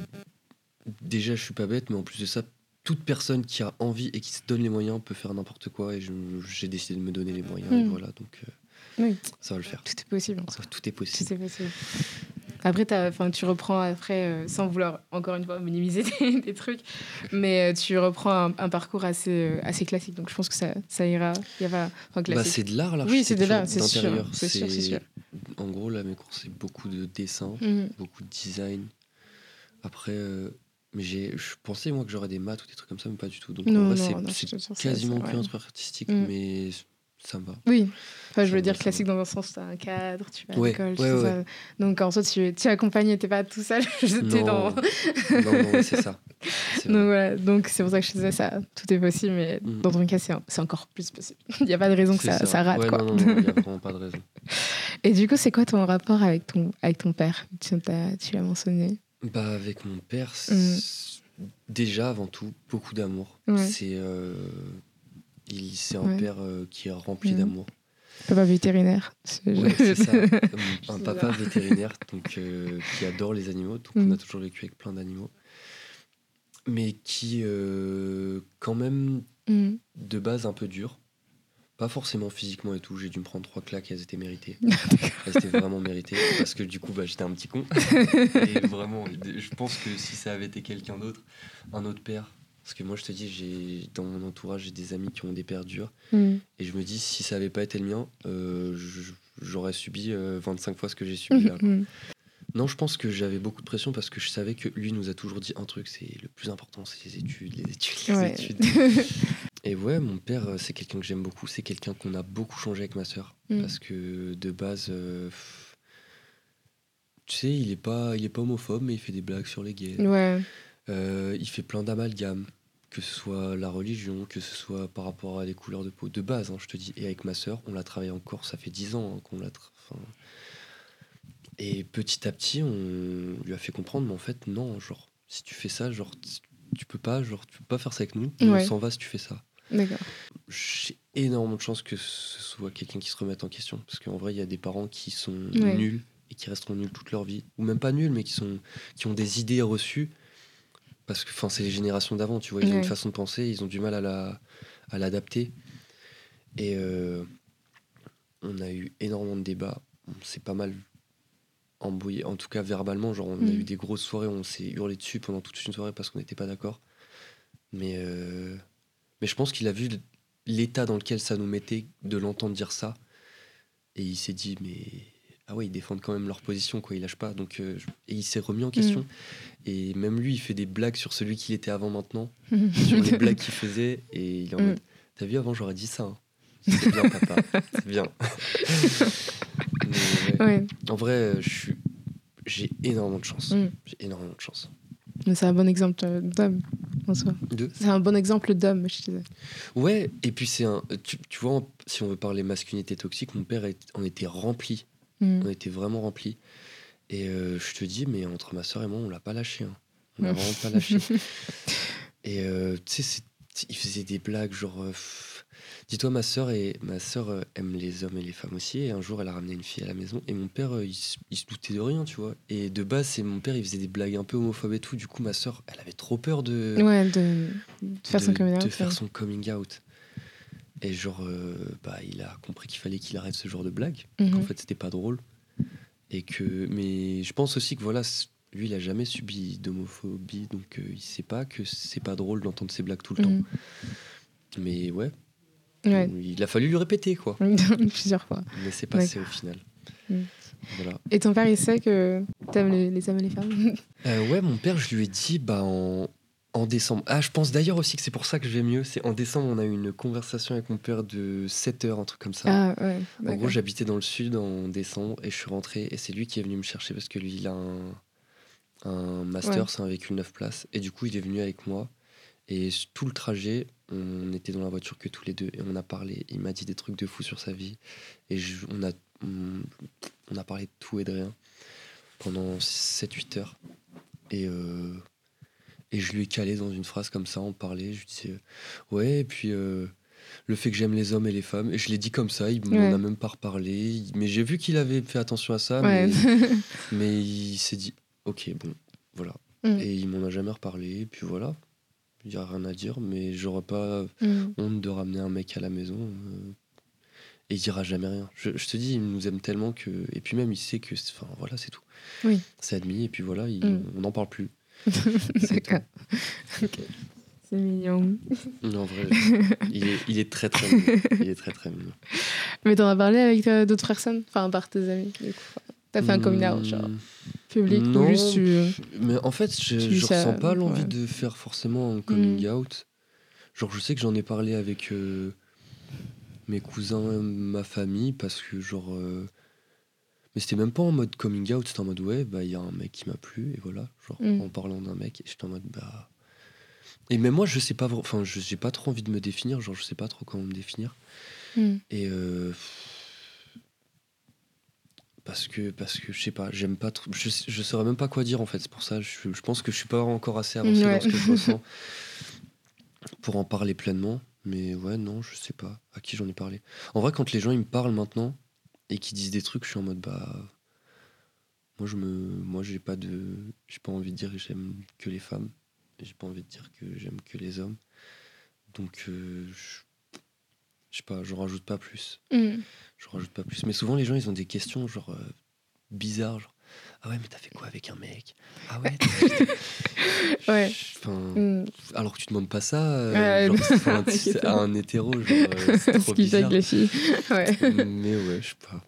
S2: déjà je suis pas bête, mais en plus de ça, toute personne qui a envie et qui se donne les moyens peut faire n'importe quoi. Et j'ai décidé de me donner les moyens. Et
S1: Mm.
S2: voilà, donc euh,
S1: Oui.
S2: ça va le faire.
S1: Tout est possible. en.
S2: Tout est possible.
S1: Tout est possible. Après, enfin, tu reprends après, euh, sans vouloir encore une fois minimiser des, des trucs, mais euh, tu reprends un, un parcours assez, euh, assez classique. Donc je pense que ça, ça ira. Y
S2: Bah, c'est de l'art,
S1: Oui, c'est de l'art, c'est sûr,
S2: d'intérieur.
S1: c'est sûr, c'est sûr.
S2: En gros, là, mes cours, c'est beaucoup de dessin,
S1: Mhm.
S2: beaucoup de design. Après, j'ai, je pensais, moi, que j'aurais des maths ou des trucs comme ça, mais pas du tout. Donc,
S1: Non,
S2: en vrai,
S1: non,
S2: c'est- quasiment
S1: c'est-
S2: que un
S1: ouais.
S2: truc artistique,
S1: Mm.
S2: mais ça me va.
S1: Oui, enfin, je veux dire classique dans un sens, tu as un cadre, tu vas à
S2: Ouais,
S1: l'école,
S2: ouais, ouais.
S1: Donc en soi, tu, tu es accompagné, tu pas tout seul, j'étais dans.
S2: non, c'est ça.
S1: Donc voilà, donc c'est pour ça que je disais ça, tout est possible, mais
S2: Mm.
S1: dans ton cas, c'est encore plus possible. Il n'y a pas de raison que ça, ça rate, quoi.
S2: Non, non, n'y a vraiment pas de raison.
S1: Et du coup, c'est quoi ton rapport avec ton, avec ton père? Tu l'as mentionné.
S2: Bah, avec mon père,
S1: Mm.
S2: déjà, avant tout, beaucoup d'amour. C'est euh, il- c'est un
S1: Ouais.
S2: père euh, qui est rempli
S1: Mm.
S2: d'amour.
S1: Papa vétérinaire. C'est-
S2: Ouais, c'est ça. Un papa vétérinaire donc, euh, qui adore les animaux. Donc,
S1: Mm.
S2: on a toujours vécu avec plein d'animaux. Mais qui, euh, quand même,
S1: Mm.
S2: de base, un peu dur. Pas forcément physiquement et tout. J'ai dû me prendre trois claques, elles étaient méritées. elles étaient vraiment méritées. Parce que du coup, bah, j'étais un petit con. et vraiment, je pense que si ça avait été quelqu'un d'autre, un autre père. Parce que moi, je te dis, j'ai dans mon entourage, j'ai des amis qui ont des pères durs.
S1: Mm.
S2: Et je me dis, si ça avait pas été le mien, euh, j'aurais subi euh, 25 fois ce que j'ai subi là.
S1: Mm.
S2: Non, je pense que j'avais beaucoup de pression parce que je savais que lui nous a toujours dit un truc, c'est le plus important, c'est les études, les études, les
S1: Ouais.
S2: études. Et ouais, mon père, euh, c'est quelqu'un que j'aime beaucoup, c'est quelqu'un qu'on a beaucoup changé avec ma sœur.
S1: Mm.
S2: Parce que de base, euh, tu sais, il est, pas, il est pas homophobe, mais il fait des blagues sur les gays.
S1: Ouais.
S2: Euh, il fait plein d'amalgames, que ce soit la religion, que ce soit par rapport à les couleurs de peau, de base, hein, je te dis. Et avec ma sœur, on l'a travaillé encore, ça fait 10 ans hein, qu'on l'a. Et petit à petit, on lui a fait comprendre, mais en fait, non, genre, si tu fais ça, genre, tu- peux pas, genre, tu peux pas faire ça avec nous, nous,
S1: Ouais.
S2: on s'en va si tu fais ça.
S1: D'accord.
S2: J'ai énormément de chance que ce soit quelqu'un qui se remette en question, parce qu'en vrai, il y a des parents qui sont
S1: Ouais.
S2: nuls et qui resteront nuls toute leur vie, ou même pas nuls, mais qui, sont, qui ont des idées reçues, parce que c'est les générations d'avant, tu vois, ils ont une façon de penser, ils ont du mal à la à l'adapter. Et euh, on a eu énormément de débats, on s'est pas mal embrouillé, en tout cas verbalement, genre on a
S1: Mm.
S2: eu des grosses soirées, on s'est hurlé dessus pendant toute une soirée parce qu'on n'était pas d'accord. Mais, euh, mais je pense qu'il a vu l'état dans lequel ça nous mettait de l'entendre dire ça. Et il s'est dit, mais ah ouais, ils défendent quand même leur position, quoi, ils lâchent pas. Donc, euh, Et il s'est remis en question. Et même lui, il fait des blagues sur celui qu'il était avant maintenant, sur les blagues qu'il faisait. Et il est en
S1: Mm.
S2: mode, t'as vu, avant j'aurais dit ça. hein. C'est bien, papa, c'est bien. Mais ouais.
S1: Ouais.
S2: En vrai, euh, je suis... j'ai énormément de chance.
S1: Mm.
S2: J'ai énormément de chance.
S1: Mais c'est un bon exemple euh, d'homme en soi.
S2: De
S1: C'est un bon exemple d'homme, je disais.
S2: Ouais, et puis c'est un. Tu, tu vois, si on veut parler masculinité toxique, mon père en était rempli.
S1: Mm.
S2: On était vraiment rempli. Et euh, je te dis, mais entre ma soeur et moi, on l'a pas lâché. hein. On l'a vraiment pas lâché. Et euh, tu sais, il faisait des blagues genre. euh, Dis-toi, ma soeur et ma euh, aime les hommes et les femmes aussi. Et un jour, elle a ramené une fille à la maison. Et mon père, il, se- il se doutait de rien, tu vois. Et de base, c'est mon père, il faisait des blagues un peu homophobes et tout. Du coup, ma sœur, elle avait trop peur de
S1: Ouais, de, de faire son
S2: de-
S1: coming out.
S2: de faire
S1: ouais.
S2: son coming out. Et genre, euh, bah, il a compris qu'il fallait qu'il arrête ce genre de blague.
S1: Mhm.
S2: Qu'en fait, c'était pas drôle. Et que, mais je pense aussi que voilà, lui, il a jamais subi d'homophobie, donc euh, il sait pas que c'est pas drôle d'entendre ces blagues tout le temps.
S1: Mhm.
S2: Mais ouais,
S1: Ouais.
S2: il a fallu lui répéter quoi.
S1: Plusieurs fois.
S2: Mais c'est passé au final.
S1: Mm.
S2: Voilà.
S1: Et ton père, il sait que t'aimes les, les hommes et les femmes?
S2: Euh, ouais, mon père, je lui ai dit bah, en, en décembre. Ah, je pense d'ailleurs aussi que c'est pour ça que je vais mieux. C'est en décembre, on a eu une conversation avec mon père de 7 heures, un truc comme ça.
S1: Ah, ouais.
S2: En gros, j'habitais dans le sud en décembre et je suis rentré et c'est lui qui est venu me chercher parce que lui, il a un, un master,
S1: Ouais.
S2: c'est un véhicule 9 places. Et du coup, il est venu avec moi. Et tout le trajet, on était dans la voiture que tous les deux et on a parlé. Il m'a dit des trucs de fou sur sa vie. Et je- on, a, on a parlé de tout et de rien pendant 7-8 heures. Et, euh, et je lui ai calé dans une phrase comme ça, on parlait. Je lui disais, euh, ouais, et puis. euh, le fait que j'aime les hommes et les femmes. Et je l'ai dit comme ça, il m'en
S1: Ouais.
S2: a même pas reparlé. Mais j'ai vu qu'il avait fait attention à ça,
S1: Ouais.
S2: mais, mais il s'est dit, ok, bon, voilà.
S1: Mm.
S2: Et il m'en a jamais reparlé, et puis voilà. Il n'y a rien à dire, mais j'aurais pas
S1: Mm.
S2: honte de ramener un mec à la maison. euh, Et il dira jamais rien. Je, je te dis, il nous aime tellement que. Et puis même, il sait que. Enfin, voilà, c'est tout.
S1: Oui.
S2: C'est admis, et puis voilà, il-
S1: Mm.
S2: on n'en parle plus.
S1: D'accord. C'est mignon.
S2: Non, en vrai, il est, il est très très mignon. Il est très très mignon.
S1: Mais t'en as parlé avec euh, d'autres personnes? Enfin, à part tes amis, du coup. T'as fait un coming out, genre,
S2: Hmm,
S1: public
S2: non,
S1: ou juste tu...
S2: Mais en fait, je, je ressens pas l'envie
S1: ouais.
S2: de faire forcément un coming
S1: Mm.
S2: out. Genre, je sais que j'en ai parlé avec euh, mes cousins, ma famille, parce que genre. euh, Mais c'était même pas en mode coming out, c'était en mode ouais, bah il y a un mec qui m'a plu, et voilà. Genre,
S1: Mm.
S2: en parlant d'un mec, j'étais en mode bah. Et même moi, je sais pas, enfin, je- j'ai pas trop envie de me définir, genre, je sais pas trop comment me définir.
S1: Hmm.
S2: Et euh, parce que parce que je sais pas, j'aime pas trop. Je, je saurais même pas quoi dire en fait. C'est pour ça. Je, je pense que je suis pas encore assez avancé
S1: Ouais.
S2: dans ce que je ressens pour en parler pleinement. Mais ouais, non, je sais pas à qui j'en ai parlé. En vrai, quand les gens ils me parlent maintenant et qu'ils disent des trucs, je suis en mode bah. Moi, je me, moi, j'ai pas de, j'ai pas envie de dire que j'aime que les femmes. J'ai pas envie de dire que j'aime que les hommes. Donc, euh, je, je sais pas, j'en rajoute pas plus.
S1: Hmm.
S2: Je rajoute pas plus. Mais souvent, les gens, ils ont des questions genre euh, bizarres. Genre, ah ouais, mais t'as fait quoi avec un mec? Ah ouais.
S1: Ouais. Hmm.
S2: alors que tu demandes pas ça euh, genre, c'est à un hétéro, genre, euh, c'est trop
S1: Ce fait
S2: bizarre.
S1: avec les filles. Ouais.
S2: Mais ouais, je sais pas.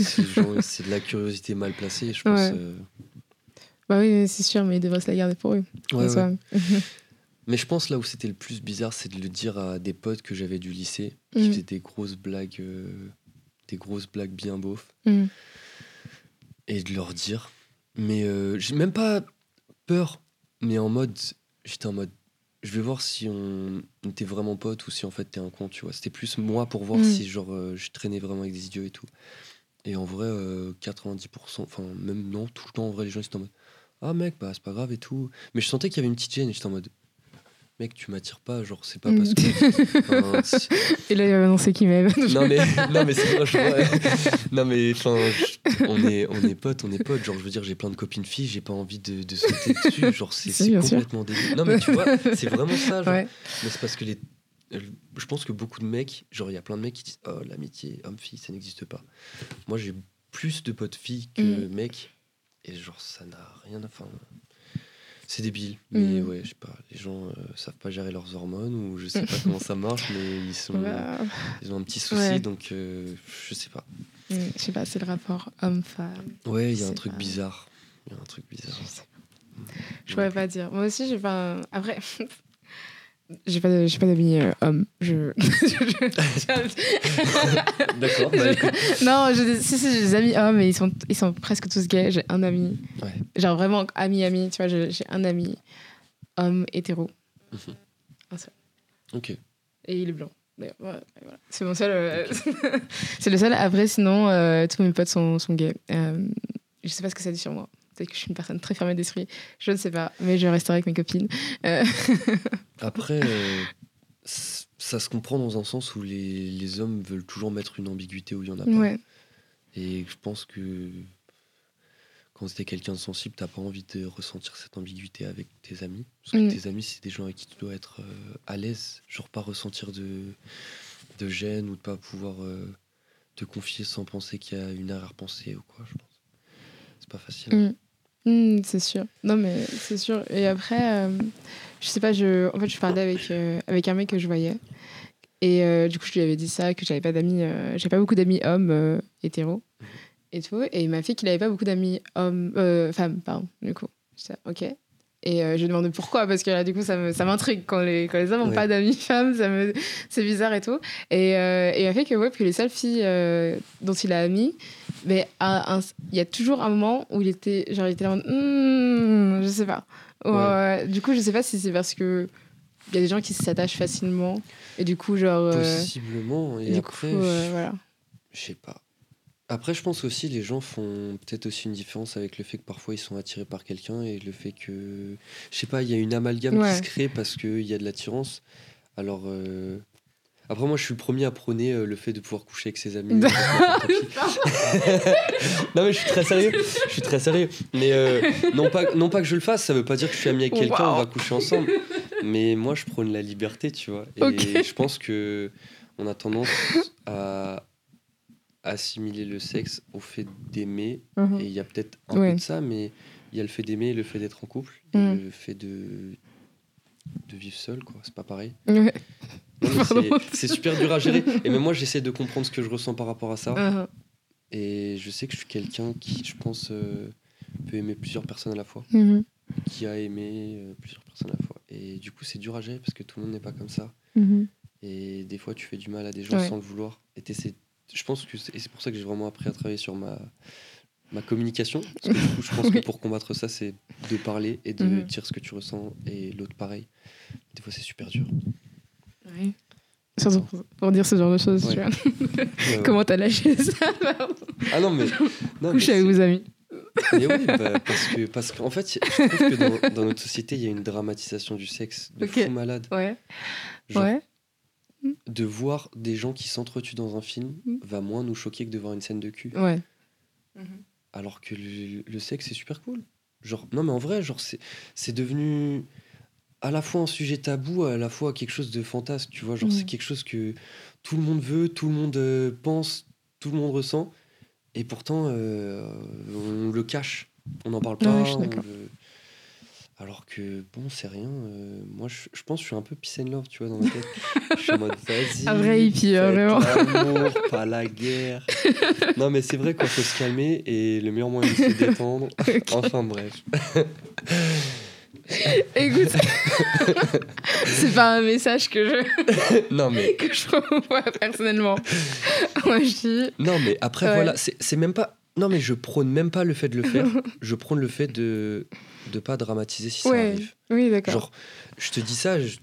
S2: C'est genre- c'est de la curiosité mal placée, je pense.
S1: Ouais.
S2: euh,
S1: Bah oui, c'est sûr, mais ils devraient se la garder pour eux.
S2: ouais, ouais. Mais je pense là où c'était le plus bizarre, c'est de le dire à des potes que j'avais du lycée, qui
S1: Mm.
S2: faisaient des grosses blagues, euh, des grosses blagues bien beaufs.
S1: Hmm.
S2: Et de leur dire. Mais euh, j'ai même pas peur, mais en mode, j'étais en mode, je vais voir si on était vraiment potes ou si en fait t'es un con, tu vois. C'était plus moi pour voir
S1: Mm.
S2: si genre euh, je traînais vraiment avec des idiots et tout. Et en vrai, euh, 90%, enfin même non, tout le temps en vrai, les gens ils étaient en mode, ah mec, bah c'est pas grave et tout. Mais je sentais qu'il y avait une petite gêne et j'étais en mode, mec, tu m'attires pas, genre c'est pas
S1: Mm.
S2: parce que. enfin, si-
S1: Et là, il va annoncer qu'il m'aime.
S2: non mais non mais c'est vois. non mais enfin je- on est on est potes on est potes genre je veux dire j'ai plein de copines filles j'ai pas envie de, de sauter dessus genre c'est
S1: Si,
S2: complètement débile non mais tu vois c'est vraiment ça genre.
S1: Ouais.
S2: mais c'est parce que les euh, je pense que beaucoup de mecs genre il y a plein de mecs qui disent oh l'amitié homme fille ça n'existe pas moi j'ai plus de potes filles que
S1: Mm.
S2: mecs et genre ça n'a rien à enfin c'est débile mais
S1: Mm.
S2: ouais je sais pas les gens euh, savent pas gérer leurs hormones ou je sais pas comment ça marche mais ils sont
S1: Bah,
S2: ils ont un petit souci,
S1: Ouais.
S2: donc euh, je sais pas.
S1: hmm, je sais pas, c'est le rapport homme-femme.
S2: Ouais, il y a un truc bizarre. Il y a un truc bizarre.
S1: Je. Je pourrais pas dire. Moi aussi, j'ai pas. un- Après. J'ai pas, j'ai pas d'amis euh, hommes. Je...
S2: D'accord, bah
S1: non, j'ai des- si, si, j'ai des amis hommes, mais ils sont, ils sont presque tous gays. J'ai un ami.
S2: Ouais.
S1: Genre vraiment ami, ami. Tu vois, j'ai j'ai un ami homme hétéro.
S2: Mhm.
S1: Un seul.
S2: Ok.
S1: Et il est blanc. D'ailleurs, et voilà. C'est mon seul. euh, c'est le seul. Après, sinon, euh, tous mes potes sont, sont gays. Je sais pas ce que ça dit sur moi. Peut-être que je suis une personne très fermée d'esprit. Je ne sais pas. Mais je resterai avec mes copines. Euh,
S2: Après, euh, ça se comprend dans un sens où les, les hommes veulent toujours mettre une ambiguïté où il y en a pas.
S1: ouais.
S2: Et je pense que quand t'es quelqu'un de sensible, t'as pas envie de ressentir cette ambiguïté avec tes amis. Parce que
S1: Mm.
S2: tes amis, c'est des gens avec qui tu dois être euh, à l'aise. Genre pas ressentir de, de gêne ou de pas pouvoir euh, te confier sans penser qu'il y a une arrière-pensée ou quoi, je pense. C'est pas facile.
S1: Mm. Mm, c'est sûr. Non, mais c'est sûr. Et après, euh, je sais pas, je, en fait, je parlais avec, euh, avec un mec que je voyais. Et euh, du coup, je lui avais dit ça, que j'avais pas d'amis, euh, j'avais pas beaucoup d'amis hommes hétéros et tout. Et il m'a fait qu'il avait pas beaucoup d'amis hommes, femmes, pardon, du coup. J'étais, ok. Et je lui ai demandé pourquoi, parce que là, du coup, ça me- ça m'intrigue quand les, quand les hommes n'ont
S2: Ouais.
S1: pas d'amis femmes, ça me, c'est bizarre et tout. Et, et il m'a fait que, ouais, que les seules filles dont il a ami, mais il y a toujours un moment où il était, genre, il était là en Hmm, je sais pas. Ouais. Du coup, je sais pas si c'est parce que il y a des gens qui s'attachent facilement et du coup, genre. euh,
S2: Possiblement. Et après,
S1: coup, euh,
S2: je-
S1: voilà.
S2: je sais pas. Après, je pense aussi les gens font peut-être aussi une différence avec le fait que parfois ils sont attirés par quelqu'un et le fait que, je sais pas, il y a une amalgame
S1: Ouais.
S2: qui se crée parce qu'il y a de l'attirance. Alors, euh, après, moi, je suis le premier à prôner euh, le fait de pouvoir coucher avec ses amis. non, mais je suis très sérieux. Je suis très sérieux. Mais euh, non, pas, non pas que je le fasse, ça veut pas dire que je suis ami avec quelqu'un, on va coucher ensemble. Mais moi, je prône la liberté, tu vois. Et je pense que on a tendance à assimiler le sexe au fait d'aimer.
S1: Mhm.
S2: Et il y a peut-être un peu de ça, mais il y a le fait d'aimer, le fait d'être en couple, et
S1: Mhm.
S2: le fait de, de vivre seul, quoi. C'est pas pareil.
S1: Ouais.
S2: C'est- super dur à gérer. Et même moi, j'essaie de comprendre ce que je ressens par rapport à ça.
S1: Mhm.
S2: Et je sais que je suis quelqu'un qui, je pense, euh, peut aimer plusieurs personnes à la fois.
S1: Mhm.
S2: Qui a aimé euh, plusieurs personnes à la fois. Et du coup, c'est dur à gérer parce que tout le monde n'est pas comme ça.
S1: Mhm.
S2: Et des fois, tu fais du mal à des gens
S1: Ouais.
S2: sans le vouloir. Et je pense que c'est pour ça que j'ai vraiment appris à travailler sur ma, ma communication. Parce que du coup, je pense que pour combattre ça, c'est de parler et de
S1: Mhm.
S2: dire ce que tu ressens et l'autre pareil. Des fois, c'est super dur.
S1: Surtout pour, dire ce genre de choses,
S2: Ouais.
S1: tu vois.
S2: Ouais, ouais.
S1: Comment t'as lâché ça
S2: Ah non, mais. non, mais
S1: Coucher avec vos amis.
S2: Mais oui, bah, parce que parce qu'en fait, je trouve que dans, dans notre société, il y a une dramatisation du sexe de
S1: Ok.
S2: fou malade.
S1: Ouais.
S2: Genre,
S1: Ouais.
S2: de voir des gens qui s'entretuent dans un film
S1: Mm.
S2: va moins nous choquer que de voir une scène de cul.
S1: Ouais.
S2: Alors que le, le sexe, c'est super cool. Genre, non, mais en vrai, genre, c'est, c'est devenu à la fois un sujet tabou, à la fois quelque chose de fantasque, tu vois. Genre, c'est quelque chose que tout le monde veut, tout le monde euh, pense, tout le monde ressent. Et pourtant, euh, on le cache. On n'en parle pas.
S1: Ouais,
S2: on le- Alors que, bon, c'est rien. euh, moi, je, je pense que je suis un peu peace and love, tu vois, dans ma tête. je suis en mode, vas-y.
S1: Un vrai hippie, vraiment.
S2: l'amour, pas la guerre. non, mais c'est vrai qu'il faut se calmer et le meilleur moyen de se détendre. Enfin, bref.
S1: Écoute, c'est pas un message que je,
S2: non, mais,
S1: que je revois personnellement. Moi, je dis.
S2: non, mais après,
S1: Ouais.
S2: voilà, c'est même pas. Non, mais je prône même pas le fait de le faire. je prône le fait de de pas dramatiser si ça
S1: Ouais,
S2: arrive.
S1: Oui, d'accord.
S2: Genre, je te dis ça, je-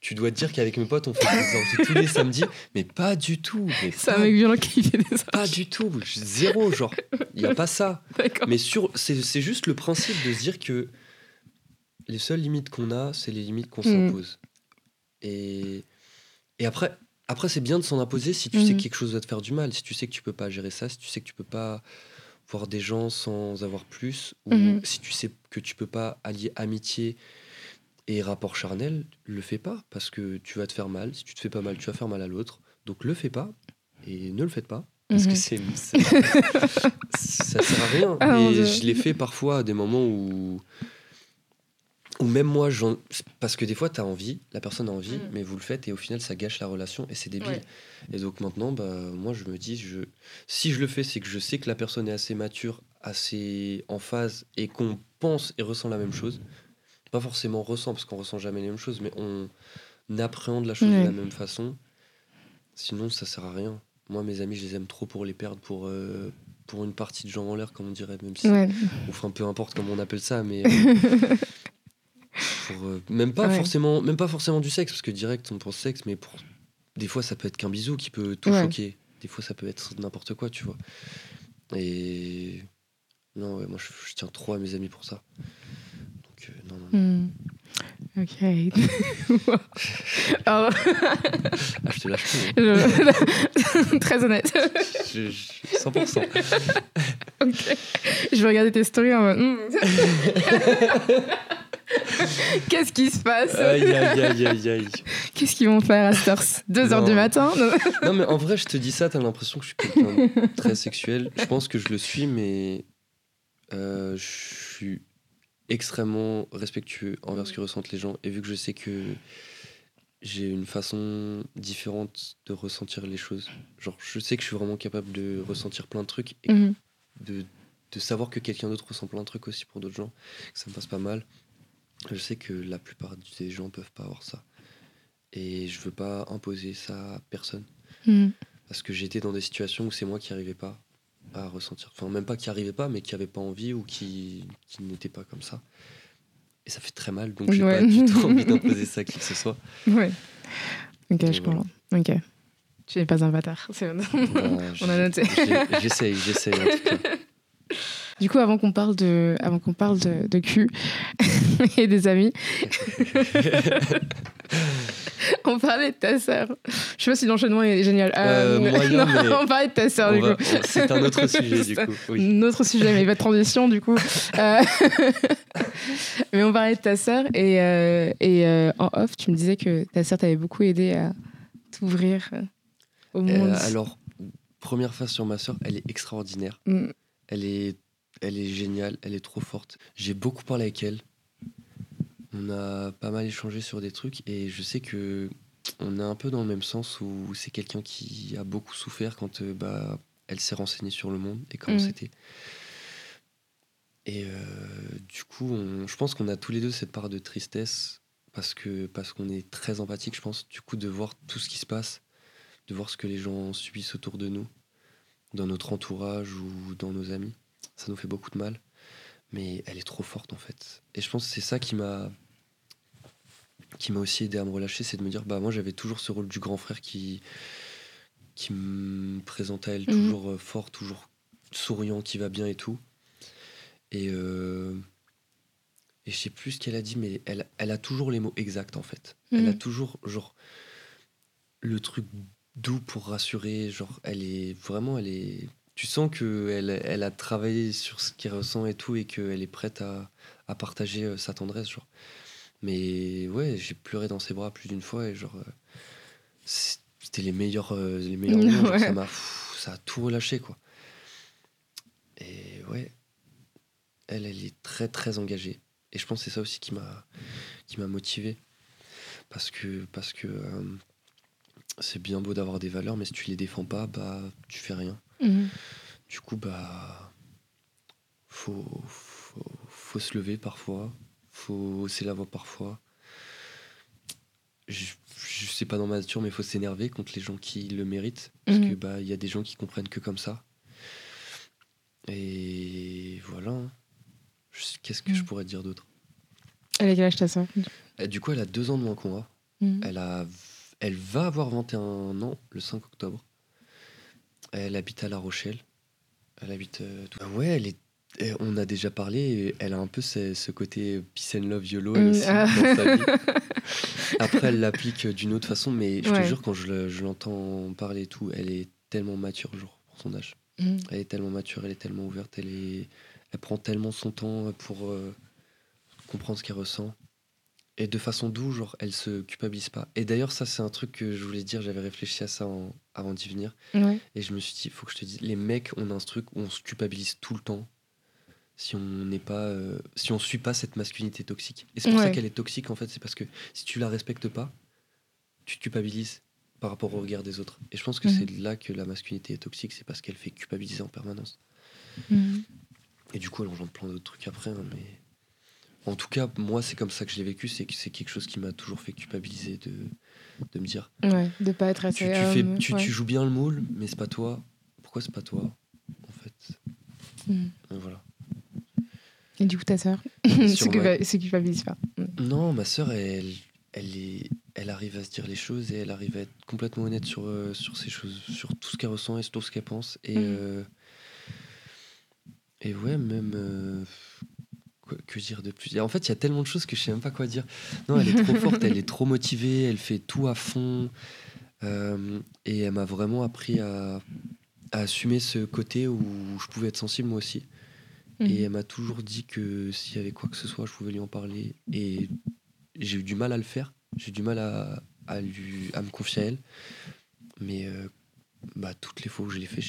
S2: tu dois te dire qu'avec mes potes, on fait des orgies tous les samedis, mais pas du tout.
S1: C'est un mec violent qui fait des
S2: pas du tout. Zéro, genre. Il y a pas ça.
S1: D'accord.
S2: Mais sur, c'est juste le principe de se dire que les seules limites qu'on a, c'est les limites qu'on
S1: Mhm.
S2: s'impose. Et, et après, après c'est bien de s'en imposer si tu sais
S1: Mhm.
S2: que quelque chose va te faire du mal, si tu sais que tu peux pas gérer ça, si tu sais que tu peux pas voir des gens sans avoir plus, ou
S1: Mhm.
S2: si tu sais que tu peux pas allier amitié et rapport charnel, le fais pas parce que tu vas te faire mal. Si tu te fais pas mal, tu vas faire mal à l'autre. Donc le fais pas et ne le faites pas. Parce que c'est, ça sert à rien.
S1: Ah,
S2: et je l'ai fait parfois à des moments où, où même moi, parce que des fois, tu as envie, la personne a envie,
S1: Mhm.
S2: mais vous le faites et au final, ça gâche la relation et c'est débile.
S1: Ouais.
S2: Et donc maintenant, bah, moi, je me dis, je, si je le fais, c'est que je sais que la personne est assez mature, assez en phase et qu'on pense et ressent la même chose. Pas forcément ressent, parce qu'on ressent jamais les mêmes choses, mais on appréhende la chose de la même façon. Sinon, ça sert à rien. Moi, mes amis, je les aime trop pour les perdre, pour, euh, pour une partie de gens en l'air, comme on dirait, même si.
S1: Ouais.
S2: Ou enfin, peu importe comment on appelle ça, mais. euh, pour, euh, même, pas
S1: Ouais.
S2: forcément, même pas forcément du sexe, parce que direct, on pense sexe, mais pour. Des fois, ça peut être qu'un bisou qui peut tout
S1: Ouais.
S2: choquer. Des fois, ça peut être n'importe quoi, tu vois. Et. Non, ouais, moi, je, je tiens trop à mes amis pour ça. Donc, euh, non, non.
S1: Hmm. Ok. Alors,
S2: Ah, je te lâche tout. hein.
S1: je- Très honnête.
S2: Je- je- 100%.
S1: Ok. Je vais regarder tes stories en mode. Qu'est-ce qui se passe
S2: Aïe, aïe, aïe, aïe, aïe.
S1: Qu'est-ce qu'ils vont faire à cette heure 2 heures
S2: Non.
S1: du matin Non.
S2: Non, mais en vrai, je te dis ça, t'as l'impression que je suis quelqu'un très sexuel. Je pense que je le suis, mais euh, je suis extrêmement respectueux envers ce que ressentent les gens. Et vu que je sais que j'ai une façon différente de ressentir les choses, genre, je sais que je suis vraiment capable de ressentir plein de trucs et
S1: Mhm.
S2: de, de savoir que quelqu'un d'autre ressent plein de trucs aussi pour d'autres gens, que ça me passe pas mal. Je sais que la plupart des gens peuvent pas avoir ça. Et je veux pas imposer ça à personne.
S1: Hmm.
S2: Parce que j'étais dans des situations où c'est moi qui n'arrivais pas à ressentir. Enfin, même pas qui n'arrivait pas, mais qui n'avait pas envie ou qui, qui n'était pas comme ça. Et ça fait très mal, donc j'ai
S1: Ouais.
S2: pas du tout envie d'imposer ça à qui que ce soit.
S1: Ouais. Ok, je
S2: voilà.
S1: comprends. Ok. Tu n'es pas un bâtard. c'est bon.
S2: Bah,
S1: On a noté.
S2: J'essaye, j'essaye en tout cas.
S1: Du coup, avant qu'on parle de, avant qu'on parle de, de cul et des amis, on parlait de ta sœur. Je sais pas si l'enchaînement est génial.
S2: Euh, moyen,
S1: non,
S2: mais
S1: on parlait de ta sœur du
S2: va-
S1: coup.
S2: C'est un autre sujet du coup. Oui.
S1: Un autre sujet, mais pas de transition du coup. Euh, mais on parlait de ta sœur et, euh, et euh, en off, tu me disais que ta sœur t'avait beaucoup aidé à t'ouvrir euh, au
S2: Euh,
S1: monde.
S2: alors, première phase sur ma sœur, elle est extraordinaire.
S1: Mm.
S2: Elle est, elle est géniale, elle est trop forte. J'ai beaucoup parlé avec elle. On a pas mal échangé sur des trucs et je sais que on est un peu dans le même sens où c'est quelqu'un qui a beaucoup souffert quand euh, bah, elle s'est renseignée sur le monde et comment
S1: Mm.
S2: c'était. Et euh, du coup, on- je pense qu'on a tous les deux cette part de tristesse parce que parce qu'on est très empathique, je pense. Du coup, de voir tout ce qui se passe, de voir ce que les gens subissent autour de nous, dans notre entourage ou dans nos amis, ça nous fait beaucoup de mal. Mais elle est trop forte en fait. Et je pense que c'est ça qui m'a qui m'a aussi aidé à me relâcher, c'est de me dire bah moi j'avais toujours ce rôle du grand frère qui qui me présentait à elle
S1: Mhm.
S2: toujours euh, fort, toujours souriant, qui va bien et tout. Et euh, et je sais plus ce qu'elle a dit, mais elle, elle a toujours les mots exacts en fait. Elle a
S1: Mhm.
S2: toujours genre le truc doux pour rassurer. Genre elle est vraiment, elle est. Tu sens que elle, elle a travaillé sur ce qu'elle ressent et tout et qu'elle est prête à, à partager euh, sa tendresse genre. Mais ouais, j'ai pleuré dans ses bras plus d'une fois et genre euh, c'était les meilleurs euh, les meilleurs moments. genre,
S1: Ouais.
S2: ça m'a pff, ça a tout relâché quoi. Et ouais, elle elle est très très engagée et je pense que c'est ça aussi qui m'a qui m'a motivé parce que parce que c'est bien beau d'avoir des valeurs mais si tu les défends pas bah tu fais rien.
S1: Mhm.
S2: Du coup, bah, faut, faut, faut se lever parfois, faut hausser la voix parfois. Je, je sais pas dans ma nature, mais il faut s'énerver contre les gens qui le méritent, parce
S1: Mhm.
S2: que bah, il y a des gens qui comprennent que comme ça. Et voilà. Qu'est-ce que je
S1: Mhm.
S2: pourrais te dire d'autre?
S1: Elle a quel âge ta
S2: Euh, Du coup, elle a deux ans de moins qu'on moi.
S1: Mhm.
S2: Elle, a, elle va avoir 21 ans le 5 octobre. Elle habite à La Rochelle. Elle habite. euh, Ah ouais, elle est. eh, On a déjà parlé. Elle a un peu ce, ce côté peace and love YOLO elle
S1: Mm,
S2: aussi,
S1: ah.
S2: dans sa vie. Après, elle l'applique d'une autre façon, mais je
S1: Ouais.
S2: te jure, quand je le- je l'entends parler et tout, elle est tellement mature, genre, pour son âge.
S1: Mhm.
S2: Elle est tellement mature, elle est tellement ouverte, elle, est... elle prend tellement son temps pour euh, comprendre ce qu'elle ressent. Et de façon douce, genre, elle se culpabilise pas. Et d'ailleurs, ça, c'est un truc que je voulais dire, j'avais réfléchi à ça en- avant d'y venir.
S1: Ouais.
S2: Et je me suis dit, il faut que je te dise, les mecs, on a un truc où on se culpabilise tout le temps si on n'est pas, euh, si on suit pas cette masculinité toxique. Et c'est pour ça qu'elle est toxique, en fait, c'est parce que si tu la respectes pas, tu te culpabilises par rapport au regard des autres. Et je pense que
S1: Mhm.
S2: c'est là que la masculinité est toxique, c'est parce qu'elle fait culpabiliser en permanence.
S1: Mhm.
S2: Et du coup, elle engendre plein d'autres trucs après. hein, mais en tout cas, moi, c'est comme ça que je l'ai vécu. C'est que c'est quelque chose qui m'a toujours fait culpabiliser de, de me dire
S1: Ouais, de pas être assez.
S2: tu fais, tu,
S1: ouais.
S2: tu joues bien le moule, mais c'est pas toi. Pourquoi c'est pas toi En fait? Et voilà.
S1: Et du coup, ta sœur
S2: Sur
S1: se
S2: ma-
S1: culpa- se culpabilise pas. Mhm.
S2: Non, ma sœur, elle, elle, est, elle arrive à se dire les choses et elle arrive à être complètement honnête sur, euh, sur ces choses, sur tout ce qu'elle ressent et sur tout ce qu'elle pense. Et,
S1: Mhm.
S2: euh, et ouais, même. euh, que dire de plus Et En fait, il y a tellement de choses que je sais même pas quoi dire. Non, elle est trop forte, elle est trop motivée, elle fait tout à fond. euh, et elle m'a vraiment appris à, à assumer ce côté où je pouvais être sensible moi aussi. Et
S1: Mhm.
S2: elle m'a toujours dit que s'il y avait quoi que ce soit, je pouvais lui en parler. Et j'ai eu du mal à le faire. J'ai eu du mal à, à, lui, à me confier à elle. Mais euh, bah, toutes les fois où je l'ai fait,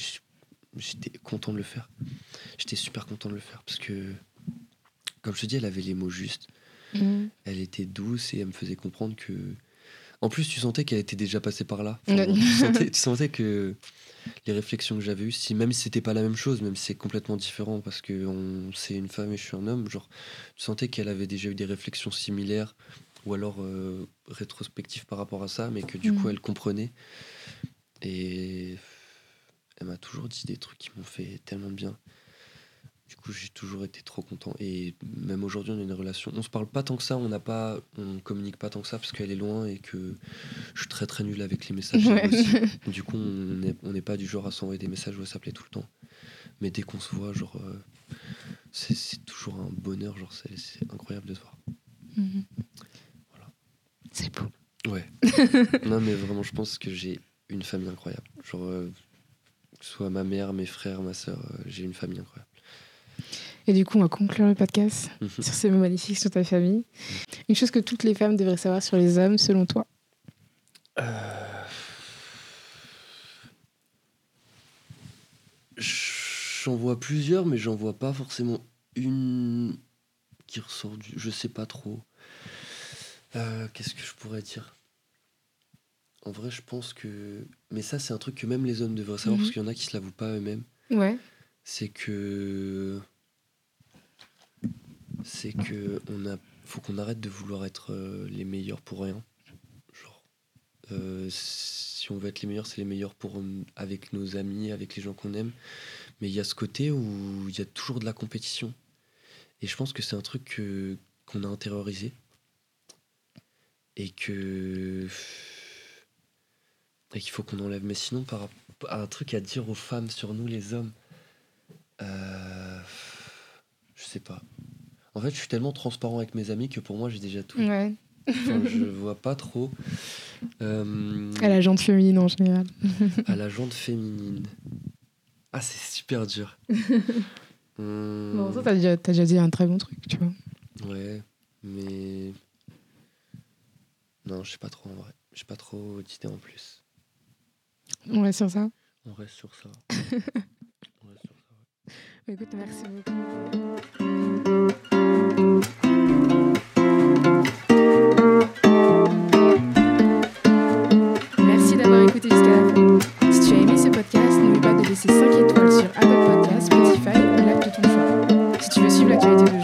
S2: j'étais content de le faire. J'étais super content de le faire. Parce que, comme je te dis, elle avait les mots justes.
S1: Mhm.
S2: Elle était douce et elle me faisait comprendre que. En plus, tu sentais qu'elle était déjà passée par là. Tu, sentais, tu sentais que les réflexions que j'avais eues, si, même si c'était pas la même chose, même si c'est complètement différent parce que on- c'est une femme et je suis un homme, genre, tu sentais qu'elle avait déjà eu des réflexions similaires ou alors euh, rétrospectives par rapport à ça, mais que du
S1: Mhm.
S2: coup elle comprenait. Et elle m'a toujours dit des trucs qui m'ont fait tellement de bien. Du coup, j'ai toujours été trop content. Et même aujourd'hui, on a une relation. On se parle pas tant que ça, on n'a pas, on communique pas tant que ça parce qu'elle est loin et que je suis très très nul avec les messages.
S1: Ouais.
S2: Du coup, on n'est pas du genre à s'envoyer des messages ou à s'appeler tout le temps. Mais dès qu'on se voit, genre, euh, c'est toujours un bonheur. Genre, c'est incroyable de se voir.
S1: Mhm.
S2: Voilà.
S1: C'est beau.
S2: Ouais. non, mais vraiment, je pense que j'ai une famille incroyable. Genre, euh, que ce soit ma mère, mes frères, ma soeur, j'ai une famille incroyable.
S1: Et du coup, on va conclure le podcast
S2: Mhm.
S1: sur ces mots magnifiques sur ta famille. Une chose que toutes les femmes devraient savoir sur les hommes, selon toi
S2: Euh, j'en vois plusieurs, mais j'en vois pas forcément une qui ressort du. Je sais pas trop. Euh, Qu'est-ce que je pourrais dire? En vrai, je pense que. Mais ça, c'est un truc que même les hommes devraient savoir,
S1: Mhm.
S2: parce qu'il y en a qui se l'avouent pas eux-mêmes.
S1: Ouais.
S2: C'est que. C'est que. On a. Faut qu'on arrête de vouloir être euh, les meilleurs pour rien. Genre. euh, si on veut être les meilleurs, c'est les meilleurs pour euh, avec nos amis, avec les gens qu'on aime. Mais il y a ce côté où il y a toujours de la compétition. Et je pense que c'est un truc que- qu'on a intériorisé. Et que. Et qu'il faut qu'on enlève. Mais sinon, par un truc à dire aux femmes sur nous, les hommes. Euh, je sais pas. En fait, je suis tellement transparent avec mes amis que pour moi, j'ai déjà tout.
S1: Ouais.
S2: Enfin, je vois pas trop. Euh,
S1: À la jante féminine en général.
S2: à la jante féminine. Ah, c'est super dur. Hum,
S1: Bon, ça, t'as déjà, t'as déjà dit un très bon truc, tu vois.
S2: Ouais, mais. Non, je sais pas trop en vrai. J'ai pas trop d'idées en plus.
S1: On reste sur ça?
S2: On reste sur ça. On reste sur ça.
S1: Bah, Écoute, merci. Merci d'avoir écouté jusqu'à la. Si tu as aimé ce podcast, n'oublie pas de laisser 5 étoiles sur Apple Podcasts, Spotify ou l'app de ton choix. Si tu veux suivre l'actualité de